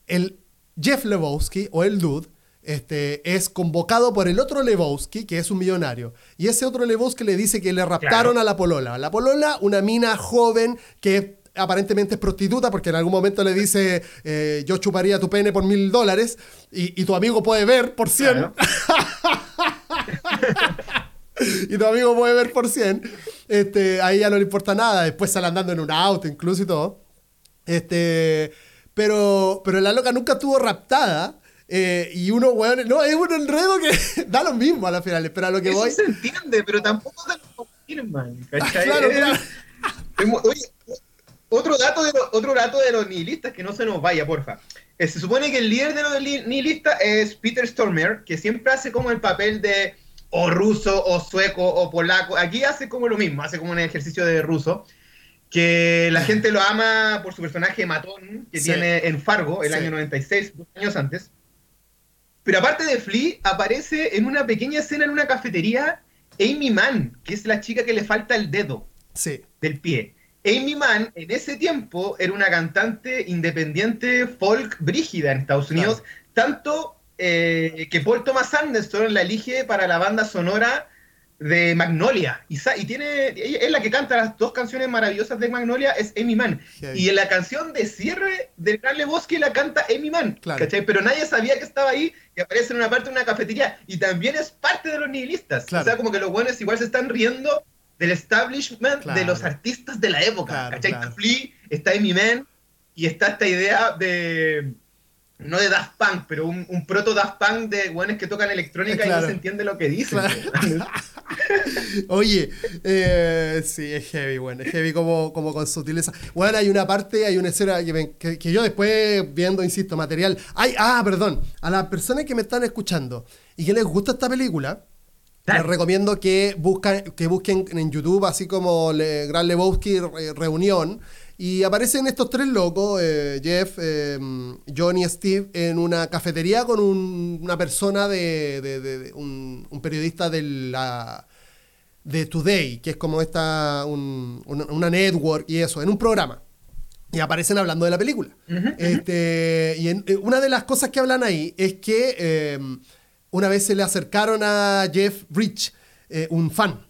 el Jeff Lebowski o el Dude este, es convocado por el otro Lebowski, que es un millonario. Y ese otro Lebowski le dice que le raptaron a la polola. La polola, una mina joven que aparentemente es prostituta porque en algún momento le dice yo chuparía tu pene por mil dólares y, tu amigo puede ver por cien. y tu amigo puede ver por 100, este, ahí ya no le importa nada. Después sale andando en un auto, incluso y todo. Este, pero, pero la loca nunca estuvo raptada. eh, y uno, weón, no, es un enredo que da lo mismo a la final, pero a lo que Eso voy. se entiende, pero tampoco te lo confirman. ¿cachai? Claro, claro. oye, otro dato, de lo- otro dato de los nihilistas que no se nos vaya, porfa. Eh, se supone que el líder de los li- nihilistas es Peter Stormer, que siempre hace como el papel de o ruso, o sueco, o polaco. Aquí hace como lo mismo, hace como un ejercicio de ruso. Que la gente lo ama por su personaje matón que Sí. tiene en Fargo el Sí. año 96, dos años antes. Pero aparte de Flea, aparece en una pequeña escena en una cafetería Amy Mann, que es la chica que le falta el dedo Sí, del pie. Amy Mann en ese tiempo era una cantante independiente folk brígida en Estados Unidos, tanto eh, que Paul Thomas Anderson la elige para la banda sonora de Magnolia. Y, y tiene, es la que canta las dos canciones maravillosas de Magnolia, es Amy Mann. Y en la canción de cierre del Gran Lebowski la canta Amy Mann. Claro. Pero nadie sabía que estaba ahí, que aparece en una parte de una cafetería. Y también es parte de los nihilistas. Claro. O sea, como que los buenos igual se están riendo del establishment Claro. de los artistas de la época. Claro, ¿cachai? Está Flea, está Amy Mann y está esta idea de. No de Daft Punk, pero un, un proto Daft Punk de buenos que tocan electrónica y no se entiende lo que dicen. Claro. Oye, eh, sí, es heavy, bueno, es heavy como, como con sutileza. Bueno, hay una parte, hay una escena que, me- que- que yo después viendo, insisto, material. Ay, ah, perdón, a las personas que me están escuchando y que les gusta esta película, les recomiendo que, buscan, que busquen en YouTube, así como le, Gran Lebowski Re- Reunión, y aparecen estos tres locos, eh, Jeff, eh, John y Steve, en una cafetería con un- una persona de, de- de- de- un, un periodista de la de Today, que es como esta un- una, network y eso, en un programa. Y aparecen hablando de la película. este, y en- eh, una de las cosas que hablan ahí es que eh, una vez se le acercaron a Jeff Rich, un fan,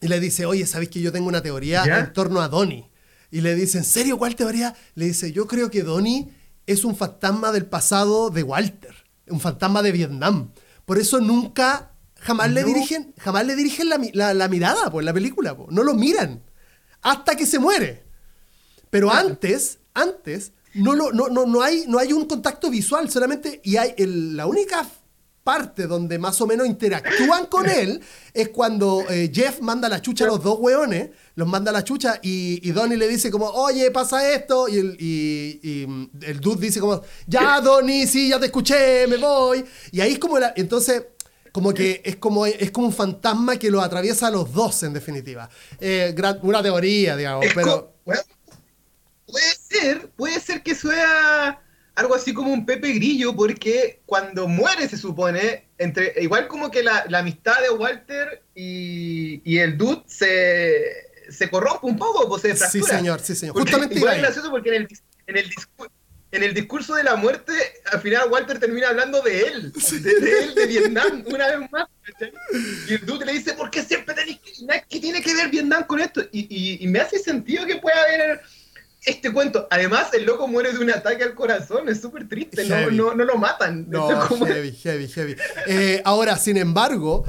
y le dice, oye, ¿sabes que yo tengo una teoría ¿Ya? en torno a Donnie? Y le dice, ¿en serio cuál teoría? Le dice, yo creo que Donnie es un fantasma del pasado de Walter, un fantasma de Vietnam. Por eso nunca, jamás le dirigen, jamás le dirigen la, la- la mirada por la película, po. no lo miran hasta que se muere. Pero antes, antes, no, lo, no, no, no, hay, no hay un contacto visual, solamente, y hay el- la única parte donde más o menos interactúan con él es cuando eh, Jeff manda la chucha a los dos hueones, los manda a la chucha y, y Donnie le dice como, oye, pasa esto, y el, y- y, mm, el dude dice como, ya Donnie, sí, ya te escuché, me voy, y ahí es como, la, entonces, como que es como, es como un fantasma que lo atraviesa a los dos, en definitiva. Eh, gran- una teoría, digamos, Es pero... bueno, puede ser, puede ser que sea algo así como un Pepe Grillo, porque cuando muere, se supone, entre igual como que la, la amistad de Walter y, y el dude se, se corrompe un poco, pues se Sí, fractura. señor, sí, señor. Porque Justamente igual es gracioso porque en el, en, el discu- en el discurso de la muerte, al final Walter termina hablando de él, de, de él, de Vietnam, una vez más. ¿cachai? Y el dude le dice, ¿por qué siempre tenéis que... ¿Qué tiene que ver Vietnam con esto? Y, y- y me hace sentido que pueda haber este cuento. Además, el loco muere de un ataque al corazón, es súper triste, no, Heavy. no, no lo matan. No, como- heavy, heavy, heavy. Eh, ahora, sin embargo,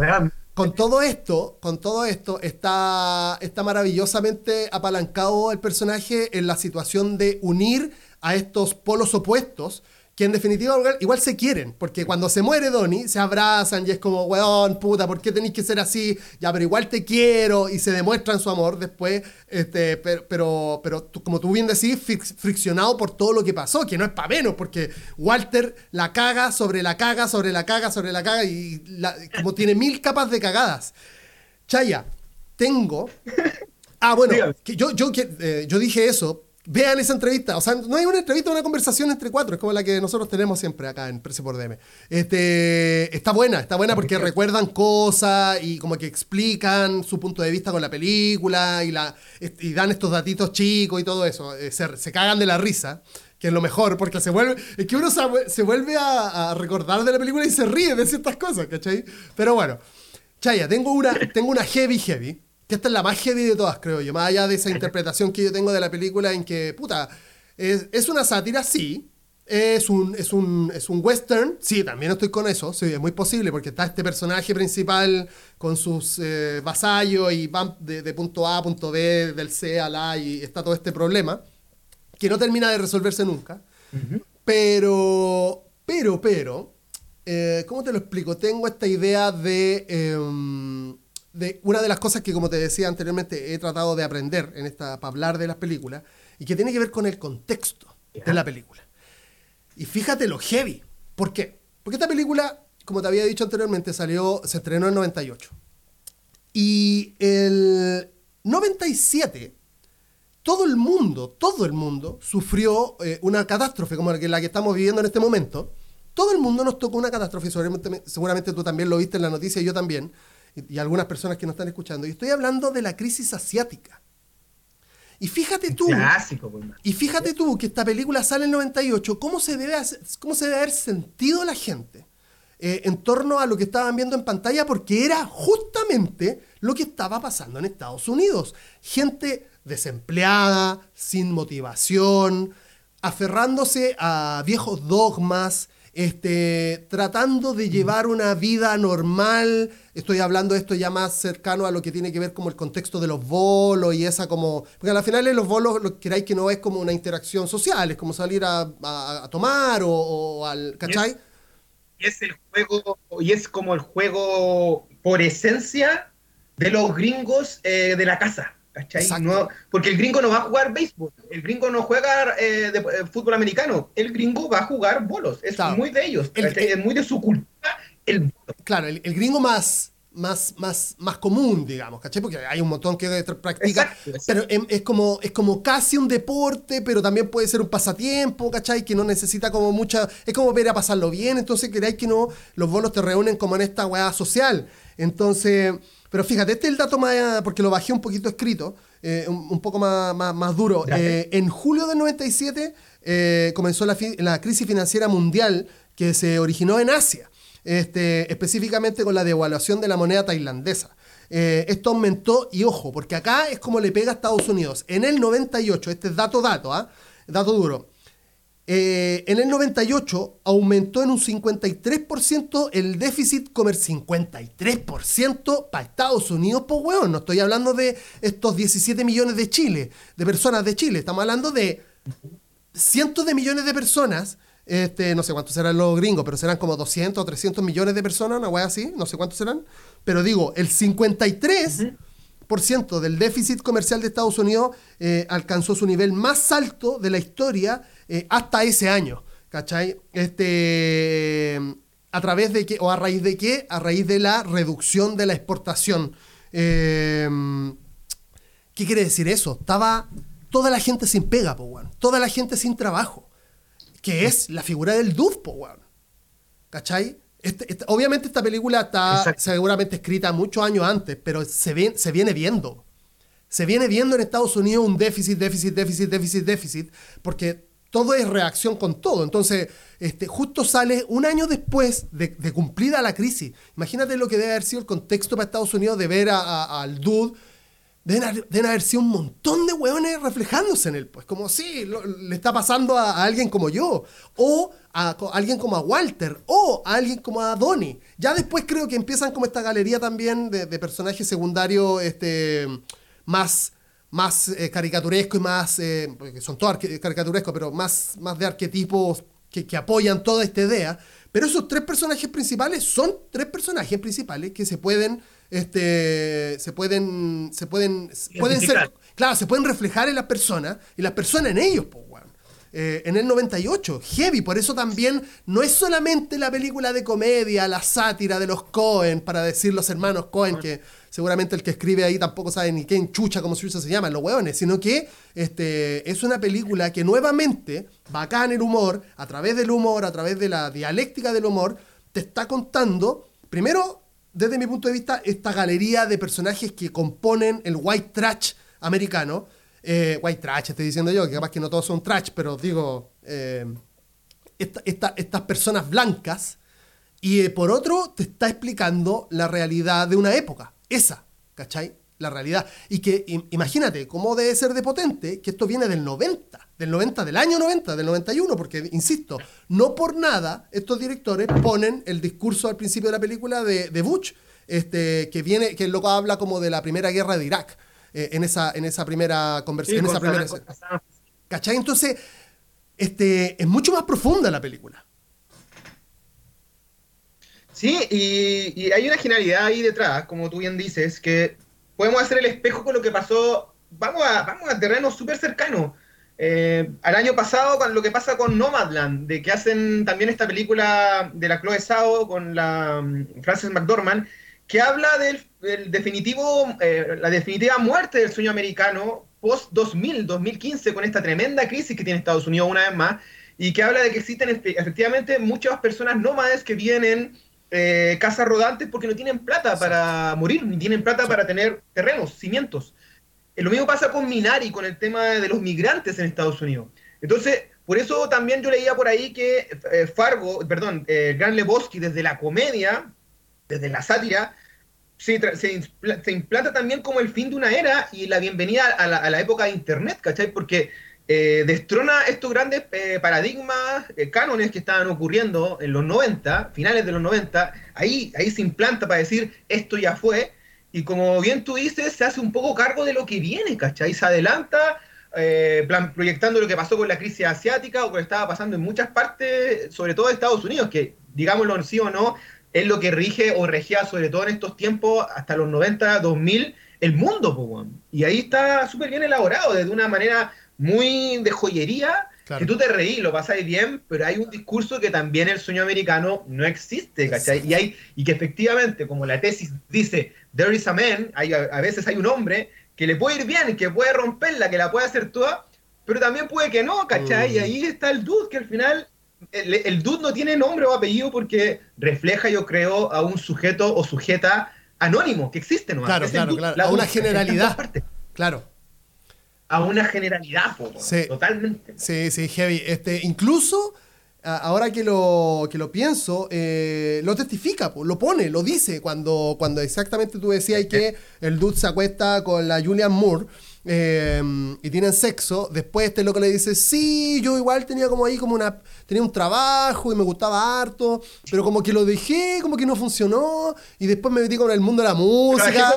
con todo esto, con todo esto, está, está maravillosamente apalancado el personaje en la situación de unir a estos polos opuestos, que en definitiva igual, se quieren, porque cuando se muere Donnie, se abrazan y es como, weón, puta, ¿por qué tenéis que ser así? Ya, pero igual te quiero, y se demuestran su amor después, este, pero, pero, pero tú- como tú bien decís, fric- friccionado por todo lo que pasó, que no es para menos, porque Walter la caga sobre la caga, sobre la caga, sobre la caga, y la- como tiene mil capas de cagadas. Chaya, tengo. Ah, bueno, que yo, yo, eh, yo dije eso. Vean esa entrevista. O sea, no hay una entrevista, una conversación entre cuatro. Es como la que nosotros tenemos siempre acá en Precio por DM. Este, está buena, está buena porque recuerdan cosas y como que explican su punto de vista con la película y, la, y dan estos datitos chicos y todo eso. Eh, Se, se cagan de la risa que es lo mejor, porque se vuelve, es que uno se, se vuelve a, a recordar de la película y se ríe de ciertas cosas, ¿cachai? Pero bueno, Chaya, tengo una, tengo una heavy heavy, que esta es la más heavy de todas, creo yo, más allá de esa interpretación que yo tengo de la película en que, puta, es, es una sátira, sí, Es un, es, un, es un western, sí, también estoy con eso, sí, es muy posible, porque está este personaje principal con sus eh, vasallos y van de, punto A a punto B, del C a la y está todo este problema, que no termina de resolverse nunca. Pero, pero, pero, eh, ¿cómo te lo explico? Tengo esta idea de, em, de una de las cosas que, como te decía anteriormente, he tratado de aprender en esta, para hablar de las películas, y que tiene que ver con el contexto de la película. Y fíjate lo heavy. ¿Por qué? Porque esta película, como te había dicho anteriormente, salió, se estrenó en 98. Y el 97, todo el mundo, todo el mundo sufrió eh, una catástrofe como la que, la que estamos viviendo en este momento. Todo el mundo nos tocó una catástrofe, seguramente, seguramente tú también lo viste en la noticia y yo también, y, y algunas personas que nos están escuchando. Y estoy hablando de la crisis asiática. Y fíjate tú, pues, y fíjate tú que esta película sale en el 98, ¿cómo se debe, cómo se debe haber sentido la gente eh, en torno a lo que estaban viendo en pantalla? Porque era justamente lo que estaba pasando en Estados Unidos. Gente desempleada, sin motivación, aferrándose a viejos dogmas, este, tratando de llevar una vida normal. Estoy hablando de esto ya más cercano a lo que tiene que ver como el contexto de los bolos y esa como... Porque al final los bolos lo que queráis que no es como una interacción social, es como salir a, tomar o, al... ¿Cachai? Es, el juego, y es como el juego por esencia de los gringos eh, de la casa. ¿Cachai? porque el gringo no va a jugar béisbol, el gringo no juega eh, de, eh, fútbol americano, el gringo va a jugar bolos, es muy de ellos, es muy de su cultura el Claro, el, gringo más, más, más, más común, digamos, ¿cachai? Porque hay un montón que practica, pero em, es, como, es como casi un deporte, pero también puede ser un pasatiempo, ¿cachai? Que no necesita como mucha, es como ver a pasarlo bien, entonces queráis que no, los bolos te reúnen como en esta weá social, entonces... Pero fíjate, este es el dato más, porque lo bajé un poquito escrito, eh, un, poco más, más, duro. Eh, en julio del 97 eh, comenzó la, la, crisis financiera mundial que se originó en Asia, este, específicamente con la devaluación de la moneda tailandesa. esto aumentó, y ojo, porque acá es como le pega a Estados Unidos. En el 98, este es dato, dato, ¿ah? Dato duro. Eh, en el 98 aumentó en un 53% el déficit comercial. 53% para Estados Unidos, pues weón. No estoy hablando de estos 17 millones de Chile, de personas de Chile. Estamos hablando de cientos de millones de personas. Este, no sé cuántos serán los gringos, pero serán como 200 o 300 millones de personas, una weá así. No sé cuántos serán. Pero digo, el 53% del déficit comercial de Estados Unidos eh, alcanzó su nivel más alto de la historia eh, hasta ese año, ¿cachai? Este, a través de qué, o a raíz de qué, a raíz de la reducción de la exportación. Em, ¿Qué quiere decir eso? Estaba toda la gente sin pega, po, toda la gente sin trabajo, que es la figura del dude, po, ¿cachai? Este, obviamente esta película está seguramente escrita muchos años antes, pero se, se viene viendo. Se viene viendo en Estados Unidos un déficit, déficit, déficit, déficit, déficit, porque todo es reacción con todo. Entonces, este, justo sale un año después de, cumplida la crisis. Imagínate lo que debe haber sido el contexto para Estados Unidos de ver al dude. Deben, haber sido un montón de hueones reflejándose en él. Pues como si le está pasando a, alguien como yo. O a, alguien como a Walter. O a alguien como a Donnie. Ya después creo que empiezan como esta galería también de, personajes secundarios este, más más eh, caricaturesco y más, eh, son todos caricaturescos, pero más, más de arquetipos que, apoyan toda esta idea. Pero esos tres personajes principales son tres personajes principales que se pueden, este, se pueden, se pueden, pueden ser, claro, se pueden reflejar en las personas y las personas en ellos, pues, en el 98, heavy, por eso también no es solamente la película de comedia, la sátira de los Cohen, para decir los hermanos Cohen, que seguramente el que escribe ahí tampoco sabe ni qué chucha, como se llama, los hueones, sino que este, es una película que nuevamente, bacán el humor, a través del humor, a través de la dialéctica del humor, te está contando, primero, desde mi punto de vista, esta galería de personajes que componen el white trash americano. Eh, white trash, estoy diciendo yo, que capaz que no todos son trash, pero digo, eh, estas personas blancas. Y eh, por otro, te está explicando la realidad de una época esa, ¿cachai? La realidad. Y que imagínate cómo debe ser de potente que esto viene del 90, del 90, del año 90, del 91, porque, insisto, no por nada estos directores ponen el discurso al principio de la película de, de Bush, este, que viene, que el loco habla como de la primera guerra de Irak, eh, en, esa, en esa primera conversación. en esa primera ¿Cachai? Entonces, este, es mucho más profunda la película. Sí, y, hay una genialidad ahí detrás, como tú bien dices, que podemos hacer el espejo con lo que pasó. Vamos a, vamos a terrenos súper cercanos. Eh, al año pasado, con lo que pasa con Nomadland, de que hacen también esta película de la Chloe Zhao con la um, Frances McDormand, que habla del, definitivo, eh, la definitiva muerte del sueño americano post 2000, 2015, con esta tremenda crisis que tiene Estados Unidos una vez más, y que habla de que existen efectivamente muchas personas nómades que vienen eh, casas rodantes porque no tienen plata para morir, ni tienen plata para tener terrenos, cimientos. Eh, lo mismo pasa con Minari, con el tema de los migrantes en Estados Unidos. Entonces, por eso también yo leía por ahí que eh, Fargo, perdón, Gran Lebowski desde la comedia, desde la sátira, se, se, implanta también como el fin de una era y la bienvenida a la, a la época de Internet, ¿cachai? Porque eh, destrona estos grandes eh, paradigmas, eh, cánones que estaban ocurriendo en los 90, finales de los 90, ahí, ahí se implanta para decir esto ya fue, y como bien tú dices, se hace un poco cargo de lo que viene, ¿cachai? Se adelanta plan, proyectando lo que pasó con la crisis asiática o lo que estaba pasando en muchas partes, sobre todo en Estados Unidos, que digámoslo sí o no, es lo que rige o regía sobre todo en estos tiempos, hasta los 90, 2000, el mundo, pues, y ahí está súper bien elaborado, desde una manera muy de joyería, que tú te reís, lo pasáis bien, pero hay un discurso que también el sueño americano no existe, ¿cachai? Y, hay, y que efectivamente, como la tesis dice, there is a man, hay, a, veces hay un hombre que le puede ir bien, que puede romperla, que la puede hacer toda, pero también puede que no, ¿cachai? Y mm. ahí está el dude, que al final el, el, dude no tiene nombre o apellido porque refleja, yo creo, a un sujeto o sujeta anónimo que existe, ¿no? Claro, claro, claro. A una generalidad. Claro a una generalidad, totalmente. Sí, sí, heavy. Este, incluso, ahora que lo, que lo pienso, eh, lo testifica, lo pone, lo dice, cuando, cuando exactamente tú decías que el dude se acuesta con la Julian Moore. Em, y tienen sexo, después este loco le dice, sí, yo igual tenía como ahí como una, tenía un trabajo y me gustaba harto, pero como que lo dejé, como que no funcionó, y después me metí con el mundo de la música.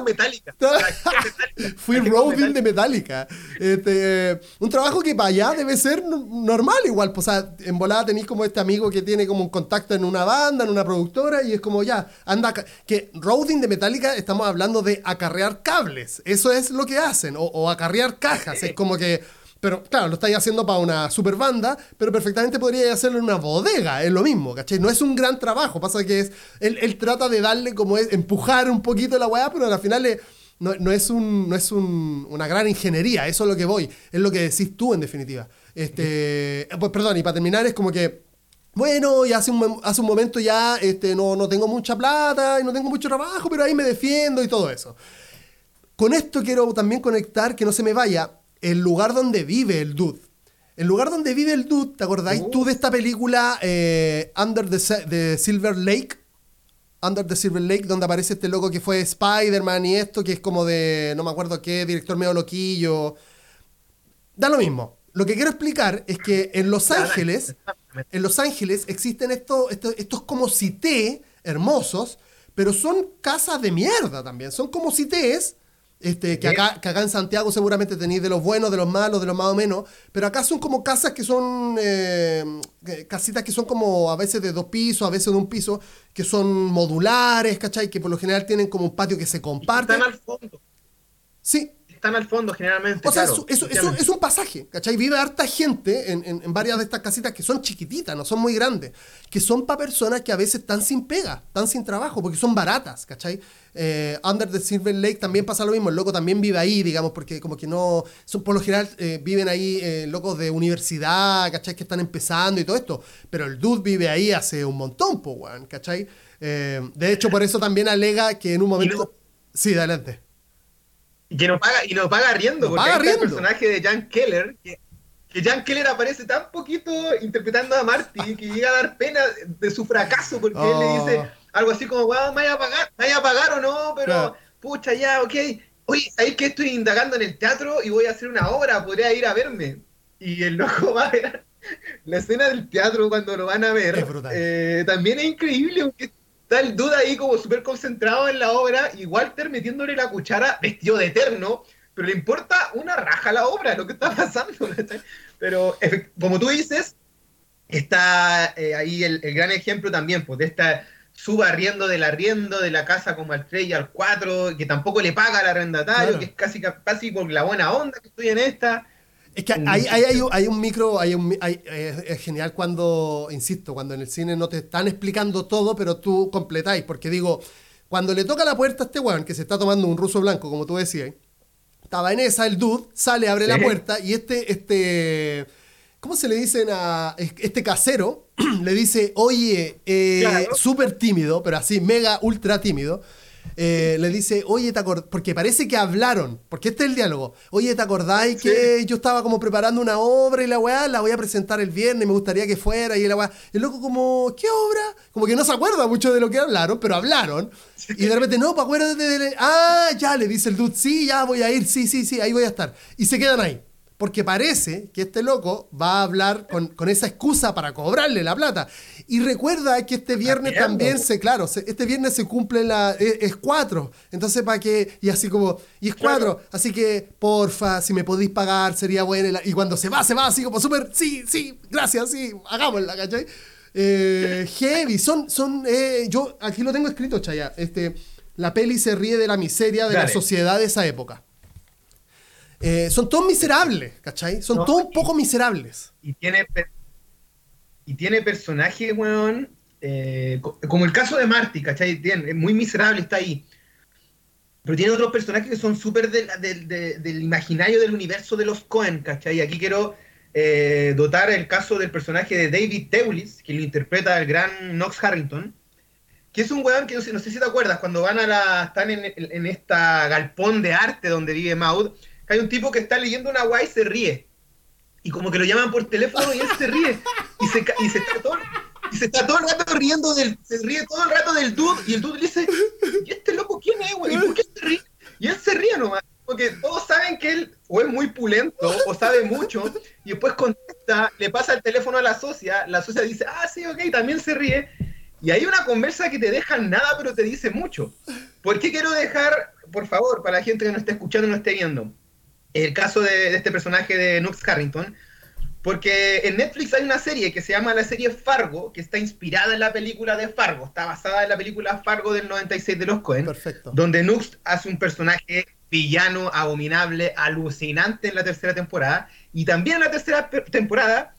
Fui Robin de Metallica. Este, un trabajo que para allá debe ser normal igual, pues, o sea, en volada tenéis como este amigo que tiene como un contacto en una banda, en una productora, y es como ya, anda, que Rodin de Metallica estamos hablando de acarrear cables, eso es lo que hacen, o, o acarrear cajas. Es como que. Pero claro, lo estáis haciendo para una super banda, pero perfectamente podría hacerlo en una bodega, es lo mismo, ¿cachai? No es un gran trabajo, pasa que es. Él, trata de darle como es, empujar un poquito la weá, pero al final no, es, un, no es una gran ingeniería, eso es lo que voy, es lo que decís tú en definitiva. Este, pues perdón, y para terminar es como que bueno, y hace un, hace un momento ya este, no, no tengo mucha plata y no tengo mucho trabajo, pero ahí me defiendo y todo eso. Con esto quiero también conectar, que no se me vaya, el lugar donde vive el dude. El lugar donde vive el dude, ¿te acordáis tú de esta película eh, Under the, Silver Lake? Under the Silver Lake, donde aparece este loco que fue Spider-Man y esto, que es como de, no me acuerdo qué, director medio loquillo. Da lo mismo. Lo que quiero explicar es que en Los Ángeles, en Los Ángeles existen estos, estos, estos como cité hermosos, pero son casas de mierda también. Son como cités este, que, acá, que acá en Santiago seguramente tenéis de los buenos, de los malos, de los más o menos, pero acá son como casas que son, eh, casitas que son como a veces de dos pisos, a veces de un piso, que son modulares, ¿cachai? Que por lo general tienen como un patio que se comparte. Están al fondo. Sí, están al fondo generalmente. O sea, eso, es un pasaje, ¿cachai? Vive harta gente en, varias de estas casitas que son chiquititas, no son muy grandes, que son para personas que a veces están sin pega, están sin trabajo, porque son baratas, ¿cachai? Eh, Under the Silver Lake también pasa lo mismo, el loco también vive ahí, digamos, porque como que no, son por lo general eh, viven ahí eh, locos de universidad, ¿cachai? Que están empezando y todo esto, pero el dude vive ahí hace un montón, po, ¿cachai? de hecho, por eso también alega que en un momento... Sí, adelante. Y que no paga, y no paga riendo, porque el personaje de Jan Keller, que, que, Jan Keller aparece tan poquito interpretando a Marty que llega a dar pena de su fracaso, porque él le dice oh. algo así como, wow, ¿me vaya a pagar? ¿Me vaya a pagar o no? Pero, pucha, ya, ok. Oye, ahí que estoy indagando en el teatro y voy a hacer una obra, podría ir a verme. y el loco va a ver la escena del teatro cuando lo van a ver. Es eh, también es increíble, aunque está el duda ahí como súper concentrado en la obra, y Walter metiéndole la cuchara vestido de eterno, pero le importa una raja a la obra, lo que está pasando. Pero como tú dices, está eh, ahí el, el gran ejemplo también, pues, de esta subarriendo del arriendo de la casa como al 3 y al 4, que tampoco le paga al arrendatario, Claro. que es casi, casi por la buena onda que estoy en esta. Es que hay, hay, hay, un- hay un micro, hay un, eh, es genial cuando, insisto, cuando en el cine no te están explicando todo, pero tú completáis, porque digo, cuando le toca la puerta a este weón que se está tomando un ruso blanco, como tú decías, estaba en esa, el dude sale, abre la puerta y este, este, ¿cómo se le dicen a este casero? le dice, oye, eh, Claro. súper tímido, pero así, mega, ultra tímido. Eh, le dice, oye, ¿te acordás? Porque parece que hablaron, porque este es el diálogo. Oye, ¿te acordáis Sí. que yo estaba como preparando una obra y la weá la voy a presentar el viernes, me gustaría que fuera y la weá. Y el loco como, ¿qué obra? Como que no se acuerda mucho de lo que hablaron, pero hablaron. Y de repente, no, pues acuérdate de... Ah, ya, le dice el dude, sí, ya voy a ir, sí, sí, sí, ahí voy a estar. Y se quedan ahí. Porque parece que este loco va a hablar con, con esa excusa para cobrarle la plata. Y recuerda que este viernes también se, claro, se- este viernes se cumple la. Es, es cuatro. Entonces, ¿para qué? Y así como. Y es cuatro. Así que, porfa, si me podéis pagar, sería bueno. Y cuando se va, se va así como súper. Sí, sí, gracias, sí, hagámosla, ¿cachai? Eh, heavy. Son. son eh, yo aquí lo tengo escrito, Chaya. Este, la peli se ríe de la miseria de la sociedad de esa época. Eh, son todos miserables, ¿cachai? Son No, todos un poco miserables. y tiene y tiene personajes, weón, eh, co- como el caso de Marty, ¿cachai? Tiene- es muy miserable, está ahí. Pero tiene otros personajes que son súper del, del- de- del imaginario del universo de los Cohen, ¿cachai? Y aquí quiero eh, dotar el caso del personaje de David Teulis, que lo interpreta el gran Knox Harrington, que es un weón que no sé, no sé si te acuerdas, cuando van a la. están en, en esta galpón de arte donde vive Maud, que hay un tipo que está leyendo una guay y se ríe. Y como que lo llaman por teléfono y él se ríe. Y se, y se está todo, y se está todo el rato riendo del. Se ríe todo el rato del dude. Y el dude le dice, ¿y este loco quién es, güey? ¿Y por qué se ríe? Y él se ríe nomás. Porque todos saben que él o es muy pulento o sabe mucho. Y después contesta, le pasa el teléfono a la socia. La socia dice, ah, sí, ok, también se ríe. Y hay una conversa que te deja nada, pero te dice mucho. ¿Por qué quiero dejar, por favor, para la gente que no esté escuchando no esté viendo, el caso de, de este personaje de Nux Carrington? Porque en Netflix hay una serie que se llama la serie Fargo, que está inspirada en la película de Fargo, está basada en la película Fargo del 96 de los Cohen, Perfecto. donde Nux hace un personaje villano, abominable, alucinante en la tercera temporada, y también en la tercera temporada,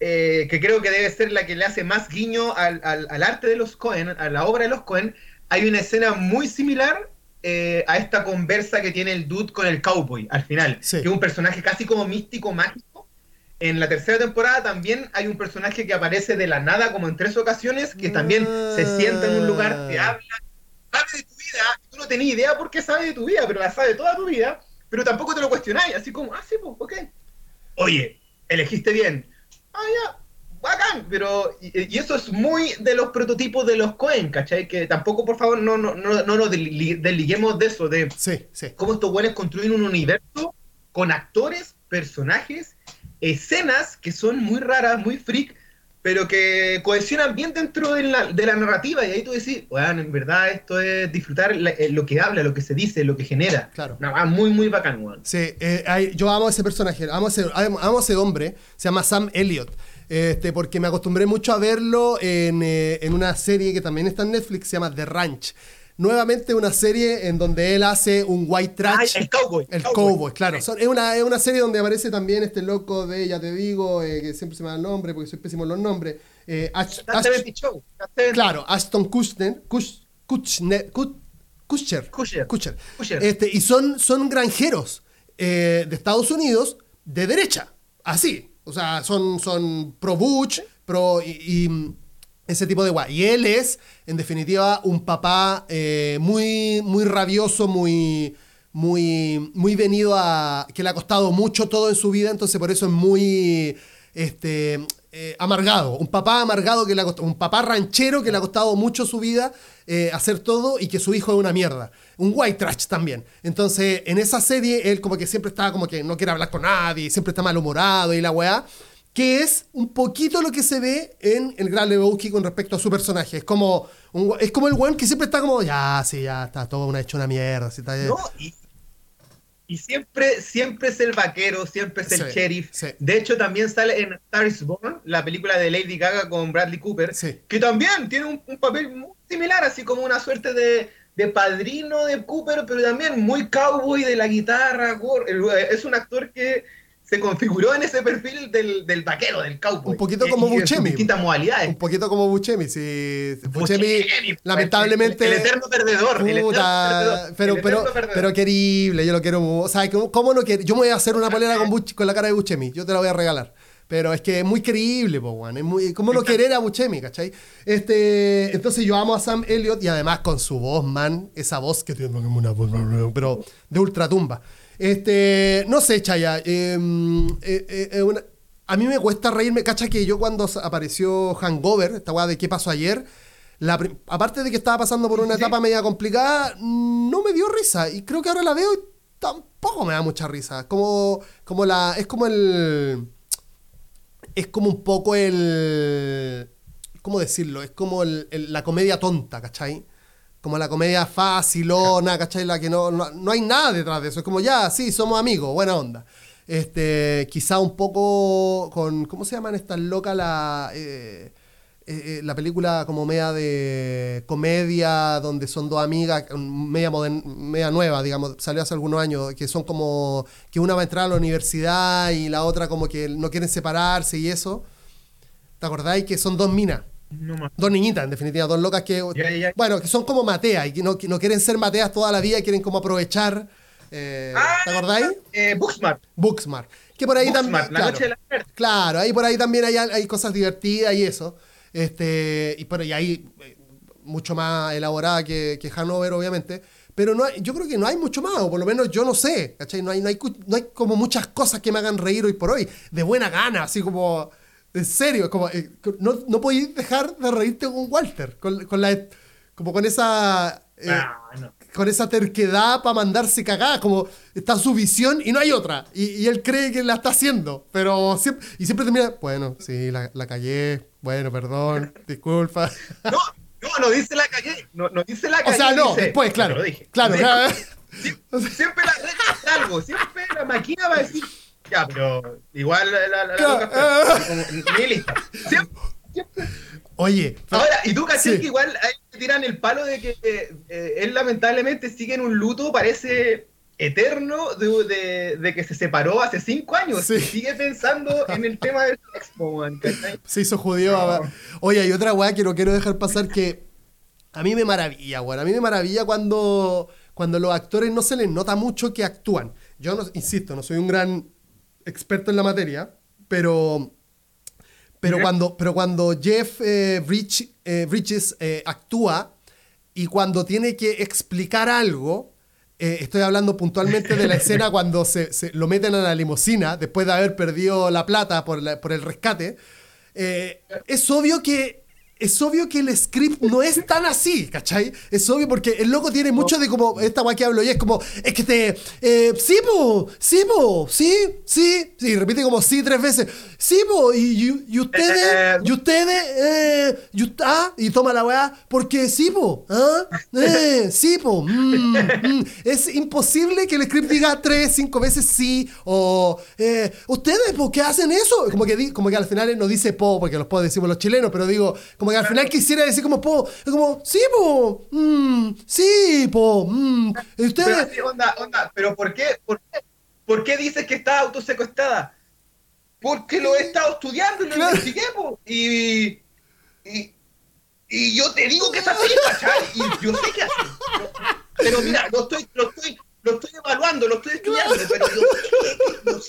eh, que creo que debe ser la que le hace más guiño al, al- al arte de los Cohen, a la obra de los Cohen, hay una escena muy similar eh, a esta conversa que tiene el dude con el cowboy al final, Sí. que es un personaje casi como místico, mágico. En la tercera temporada también hay un personaje que aparece de la nada como en tres ocasiones, que también se sienta en un lugar, te Ah. habla, sabe de tu vida, tú no tenías idea por qué sabe de tu vida, pero la sabe toda tu vida, pero tampoco te lo cuestionáis, así como, ah, sí, pues, ok. Oye, elegiste bien. Ah, ya, bacán, pero y, y eso es muy de los prototipos de los Cohen, ¿cachai? Que tampoco, por favor, no, no, no, no nos desli- desliguemos de eso, de Sí, sí. cómo estos buenos construyen un universo con actores, personajes, escenas que son muy raras, muy freak, pero que cohesionan bien dentro de la, de la narrativa. Y ahí tú decís, bueno, en verdad esto es disfrutar la- eh, lo que habla, lo que se dice, lo que genera. Claro. Va muy, muy bacán, weón. Sí, eh, hay- yo amo a ese personaje, amo a ese, amo a ese hombre, se llama Sam Elliott, este, porque me acostumbré mucho a verlo en, eh, en una serie que también está en Netflix, se llama The Ranch. Nuevamente una serie en donde él hace un white trash. Ay, el cowboy. El cowboy, claro. Son- es, una, es una serie donde aparece también este loco de, ya te digo, eh, que siempre se me da el nombre porque soy pésimo en los nombres. eh, Ash- Ash- 70 Show. Está 70 claro, Ashton Kutcher. Kutcher. Kutcher. Este, y son, son granjeros eh, de Estados Unidos de derecha, así. O sea, son, son pro Bush, pro y, ese tipo de guay. Y él es, en definitiva, un papá eh, muy, muy rabioso, muy, muy, muy venido a. que le ha costado mucho todo en su vida, entonces por eso es muy. Este, eh, amargado, un papá amargado que le ha costado, un papá ranchero que le ha costado mucho su vida eh, hacer todo y que su hijo es una mierda. Un white trash también. Entonces, en esa serie, él como que siempre está como que no quiere hablar con nadie, siempre está malhumorado y la weá. Que es un poquito lo que se ve en el Gran Lebowski con respecto a su personaje. Es como, un, es como el weón que siempre está como, ya, sí, ya está todo una, hecho una mierda. Sí, está, no, y, y siempre, siempre es el vaquero, siempre es el Sí, sheriff. sí. De hecho, también sale en Star is Born, la película de Lady Gaga con Bradley Cooper, Sí. que también tiene un, un papel muy similar, así como una suerte de, de padrino de Cooper, pero también muy cowboy de la guitarra. el- Es un actor que se configuró en ese perfil del, del vaquero, del cowboy. Un poquito Y- como y Buscemi. distintas modalidades. Un poquito como Buscemi. Sí, Buscemi, Buscemi, lamentablemente. El, el eterno perdedor. el eterno Puta, perdedor, pero, el pero, eterno perdedor. pero querible, yo lo quiero. O sea, ¿cómo, cómo no quiere? Yo me voy a hacer una polera con, Buch- con la cara de Buchemi, yo te la voy a regalar. Pero es que es muy querible, po. Es muy, ¿Cómo no querer a Buchemi, cachai? Este, entonces yo amo a Sam Elliott y además con su voz, man, esa voz que tiene como una voz, pero de ultratumba. Este, no sé, Chaya. eh, eh, eh, eh, una- a mí me cuesta reírme, cacha que yo cuando apareció Hangover, esta weá de qué pasó ayer, la aparte de que estaba pasando por una Sí. etapa media complicada, no me dio risa. Y creo que ahora la veo y tampoco me da mucha risa. Como, como la. Es como el. Es como un poco el. ¿Cómo decirlo? Es como el- el- la comedia tonta, ¿cachai? Como la comedia facilona, ¿cachai? La que no, no, no hay nada detrás de eso. Es como, ya, sí, somos amigos, buena onda. Este, quizá un poco con. ¿Cómo se llaman estas locas? La. eh, eh, eh, la película como media de comedia donde son dos amigas, media, media nueva, digamos, salió hace algunos años, que son como que una va a entrar a la universidad y la otra como que no quieren separarse y eso. ¿Te acordáis que son dos minas? No más. Dos niñitas, en definitiva, dos locas que, Ya, ya, ya. bueno, que son como mateas y que no, no quieren ser mateas toda la vida, quieren como aprovechar. eh, ¿Te acordáis? Eh, Booksmart. Booksmart. Que por ahí también. La claro. noche de la. Claro, ahí por ahí también hay, hay cosas divertidas y eso. Este, y, pero, y ahí eh, mucho más elaborada que, que Hanover, obviamente. Pero no hay- yo creo que no hay mucho más, o por lo menos yo no sé, ¿cachai? No hay, no, hay, no hay como muchas cosas que me hagan reír hoy por hoy, de buena gana, así como, en serio, como, eh, no, no podéis dejar de reírte con Walter, con, con la, como con esa... eh, Ah, no. con esa terquedad para mandarse cagada, como está su visión y no hay otra. Y, y él cree que la está haciendo, pero siempre, y siempre termina, bueno, sí, la, la cagué, bueno, perdón, disculpa. No, no, no dice la calle. No, no dice la o sea, no, dice, después, claro, Te lo dije. claro, Siempre la regla es algo. Siempre la máquina va a decir. Ya, pero igual la, la. Siempre, siempre. Oye, Ahora, y tú caché Sí. que igual ahí tiran el palo de que eh, eh, él lamentablemente sigue en un luto, parece eterno, de, de- de que se separó hace cinco años. Sí. Y sigue pensando en el tema del sexo, man, ¿cachai? se hizo judío. No. Oye, hay otra weá que no quiero dejar pasar que a mí me maravilla, weón. A mí me maravilla cuando, cuando los actores no se les nota mucho que actúan. Yo, no, insisto, no soy un gran experto en la materia, pero, pero, cuando, pero cuando Jeff eh, Bridge- eh, Bridges eh, actúa y cuando tiene que explicar algo, eh, estoy hablando puntualmente de la escena cuando se, se lo meten a la limusina después de haber perdido la plata por, la- por el rescate. es obvio que. Es obvio que el script no es tan así, ¿cachai? Es obvio porque el loco tiene mucho de como esta guay que hablo y es como, es que te, eh, sí, po, sí, po, sí, sí, sí, repite como sí tres veces, sí, po, y, y- ustedes, Eh, y ustedes, eh, y, ut- ah, y toma la weá, porque sí, po, ah, eh, sí, po, mm, mm. es imposible que el script diga tres, cinco veces sí, o, eh, ustedes, ¿por qué hacen eso? Como que, como que al final no dice po, porque los po decimos los chilenos, pero digo, como que al final quisiera decir como po, es como, sí, po, mm, sí, po, mm, y Pero ustedes, así, onda, onda, pero ¿por qué, por qué, por qué dices que está autosecuestrada? Porque lo he estado estudiando y lo Claro. investigué, po. Y, y, y yo te digo que es así, ¿cachai? Y yo sé que es así. Pero, pero mira, lo estoy, lo estoy, lo estoy evaluando, lo estoy estudiando, pero yo yo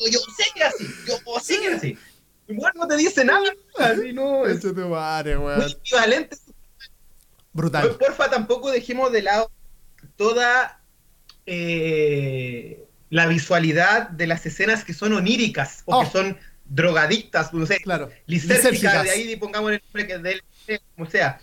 yo, yo sé que es así, yo sé que es así. Igual no te dice nada, así no, es tu madre, muy weón. equivalente brutal. Por- Porfa, tampoco dejemos de lado toda eh, la visualidad de las escenas que son oníricas o Oh. que son drogadictas, no sé, Claro. lisérgicas, de ahí pongamos el nombre que de él, como sea.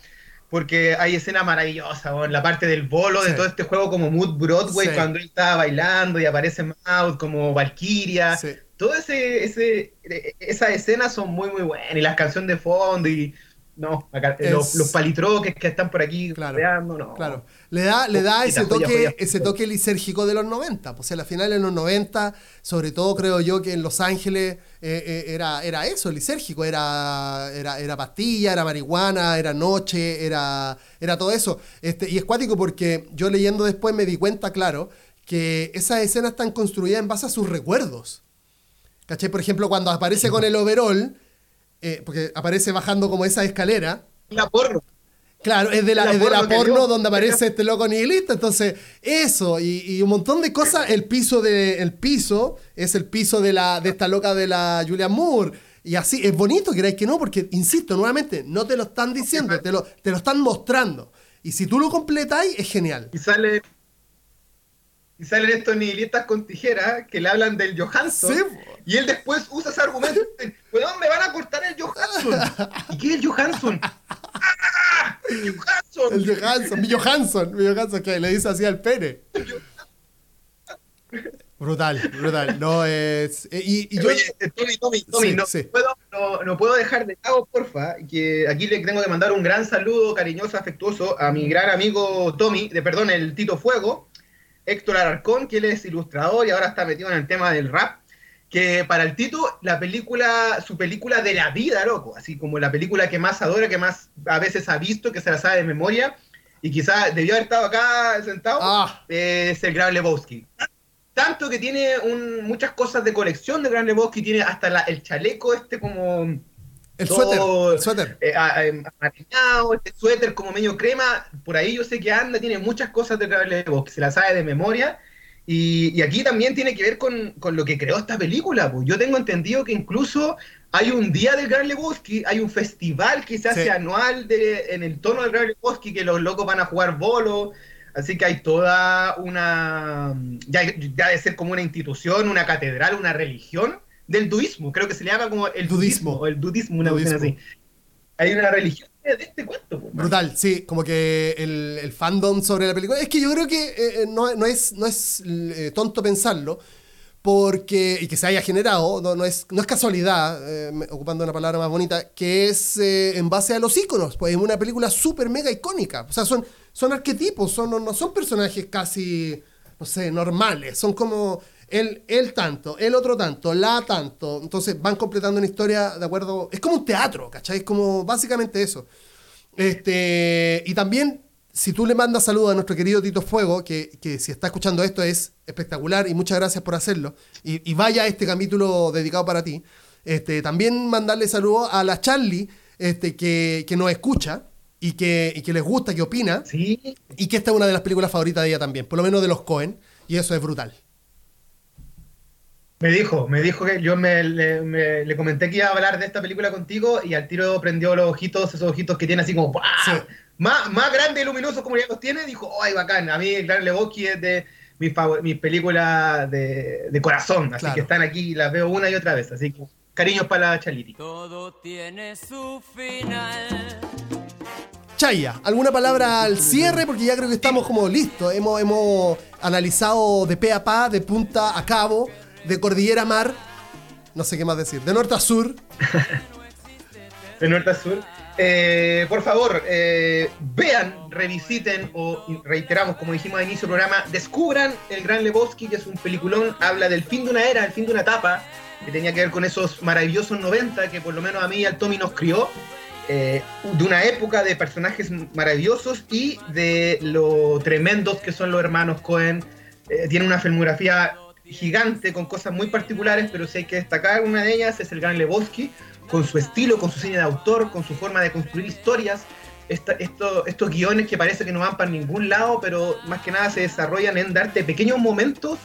Porque hay escenas maravillosas, weón, la parte del bolo de todo este juego como Mood Broadway, Sí. cuando él estaba bailando y aparece Maud como Valkyria. Sí. Todo ese, ese, eh, esas escenas son muy, muy buenas. Y las canciones de fondo y. No, acá, Es- los, los palitroques que están por aquí Claro, rodeando, no. Claro. Le da, le da ese toque, joya. ese toque lisérgico de los 90. Pues, o sea, la final en los 90, sobre todo creo yo que en Los Ángeles eh, eh, era, era eso, lisérgico. Era, era, era pastilla, era marihuana, era noche, era, era todo eso. Este, y es cuático porque yo leyendo después me di cuenta, claro, que esas escenas están construidas en base a sus recuerdos. ¿Cachai? Por ejemplo, cuando aparece con el overall, eh, porque aparece bajando como esa escalera. La porno. Claro, es de la, La es de la porno que porno donde aparece este loco nihilista. Entonces, eso, y, y un montón de cosas. El piso de, el piso es el piso de la, de esta loca de la Julia Moore. Y así, es bonito, queráis que no, porque, insisto, nuevamente, no te lo están diciendo, te lo, te lo están mostrando. Y si tú lo completáis, es genial. Y sale. Y salen estos nihilistas con tijeras que le hablan del Johansson. Sí. Y él después usa ese argumento. Weón, me van a cortar el Johansson. ¿Y qué es el Johansson? ¡Ah! ¡El Johansson! El Johansson, mi Johansson, mi Johansson, que le dice así al pene. Brutal, brutal. No es. eh, Y, y yo. Oye, Tommy, Tommy, Tommy, Sí, no, sí. Puedo, no, no puedo dejar de lado, porfa, que aquí le tengo que mandar un gran saludo cariñoso, afectuoso a mi gran amigo Tommy, de perdón, el Tito Fuego, Héctor Alarcón, que él es ilustrador y ahora está metido en el tema del rap. Que para el Tito, la película, su película de la vida, loco, así como la película que más adora, que más a veces ha visto, que se la sabe de memoria, y quizá debió haber estado acá sentado, Ah, es el Gran Lebowski. Tanto que tiene un- muchas cosas de colección de Gran Lebowski, tiene hasta la- el chaleco este como el todo, suéter. El suéter. eh, este suéter como medio crema, por ahí yo sé que anda, tiene muchas cosas de Gran Lebowski, se la sabe de memoria. Y, y aquí también tiene que ver con, con lo que creó esta película. Pues. Yo tengo entendido que incluso hay un día del Gran Lebowski, hay un festival que se hace Sí. anual de, en el tono del Gran Lebowski, que los locos van a jugar bolo. Así que hay toda una. Ya, ya de ser como una institución, una catedral, una religión del duismo. Creo que se le llama como el Dudismo. o el dudismo, una cuestión así. Hay una religión de este cuento. Brutal, sí, como que el, el fandom sobre la película. Es que yo creo que eh, eh, no, no es, no es eh, tonto pensarlo, porque, y que se haya generado, no, no es, no es casualidad, ocupando una palabra más bonita, que es en base a los íconos. Pues es una película súper mega icónica. O sea, son, son arquetipos, son, no, no son personajes casi, no sé, normales. Son como él, él tanto, el otro tanto, la tanto. Entonces van completando una historia de acuerdo. Es como un teatro, ¿cachai? Es como básicamente eso. Este, y también, si tú le mandas saludos a nuestro querido Tito Fuego, que, que si está escuchando esto es espectacular y muchas gracias por hacerlo, y, y vaya a este capítulo dedicado para ti, este, también mandarle saludos a la Charlie, este, que, que nos escucha y que, y que les gusta, que opina, Sí, y que esta es una de las películas favoritas de ella también, por lo menos de los Cohen, y eso es brutal. Me dijo, me dijo que yo me, le, me- le comenté que iba a hablar de esta película contigo y al tiro prendió los ojitos, esos ojitos que tiene así como ¡buah! Sí. más, más grandes y luminosos como ya los tiene, dijo, ¡ay, bacán! A mí el Gran Lebowski es de mis, mis películas de, de corazón, así Claro. que están aquí y las veo una y otra vez, así que cariños para la Chaliti. Todo tiene su final. Chaya, ¿alguna palabra al cierre? Porque ya creo que estamos como listos. Hemos, hemos analizado de pe a pa, de punta a cabo, de cordillera mar. No sé qué más decir. De norte a sur. de norte a sur. Eh, por favor, eh, vean, revisiten o reiteramos, como dijimos al inicio del programa, descubran El Gran Lebowski, que es un peliculón, habla del fin de una era, el fin de una etapa, que tenía que ver con esos maravillosos 90 que por lo menos a mí y al Tommy nos crió, eh, de una época de personajes maravillosos y de lo tremendos que son los hermanos Cohen. Tiene una filmografía gigante con cosas muy particulares, pero si hay que destacar una de ellas es el Gran Lebowski, con su estilo, con su cine de autor, con su forma de construir historias, esta- esto- estos guiones que parece que no van para ningún lado, pero más que nada se desarrollan en darte pequeños momentos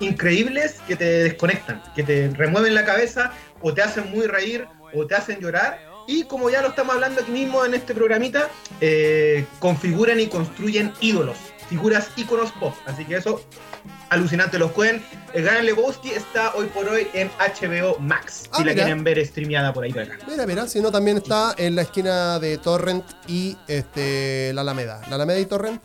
increíbles que te desconectan, que te remueven la cabeza o te hacen muy reír o te hacen llorar. Y como ya lo estamos hablando aquí mismo en este programita, eh, configuran y construyen ídolos, figuras íconos pop. Así que eso Alucinante los Cohen. El Gran Lebowski está hoy por hoy en HBO Max. Ah, si la mira. quieren ver streameada por ahí por acá. Mira, mira, si no, también está en la esquina de Torrent y este, la Alameda. La Alameda y Torrent.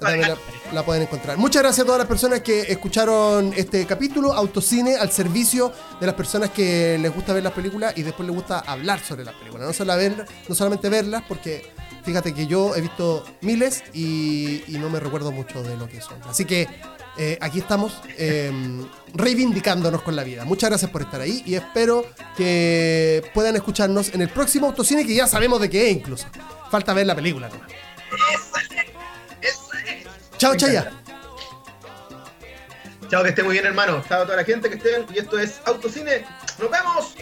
La, la pueden encontrar. Muchas gracias a todas las personas que escucharon este capítulo. Autocine al servicio de las personas que les gusta ver las películas y después les gusta hablar sobre las películas. No, solo ver- no solamente verlas, porque fíjate que yo he visto miles y, y no me recuerdo mucho de lo que son. Así que eh, aquí estamos eh, reivindicándonos con la vida. Muchas gracias por estar ahí y espero que puedan escucharnos en el próximo Autocine que ya sabemos de qué es incluso. Falta ver la película nomás. Chao, Chaya. Chao, que esté muy bien, hermano. Chao a toda la gente que estén. Y esto es Autocine. ¡Nos vemos!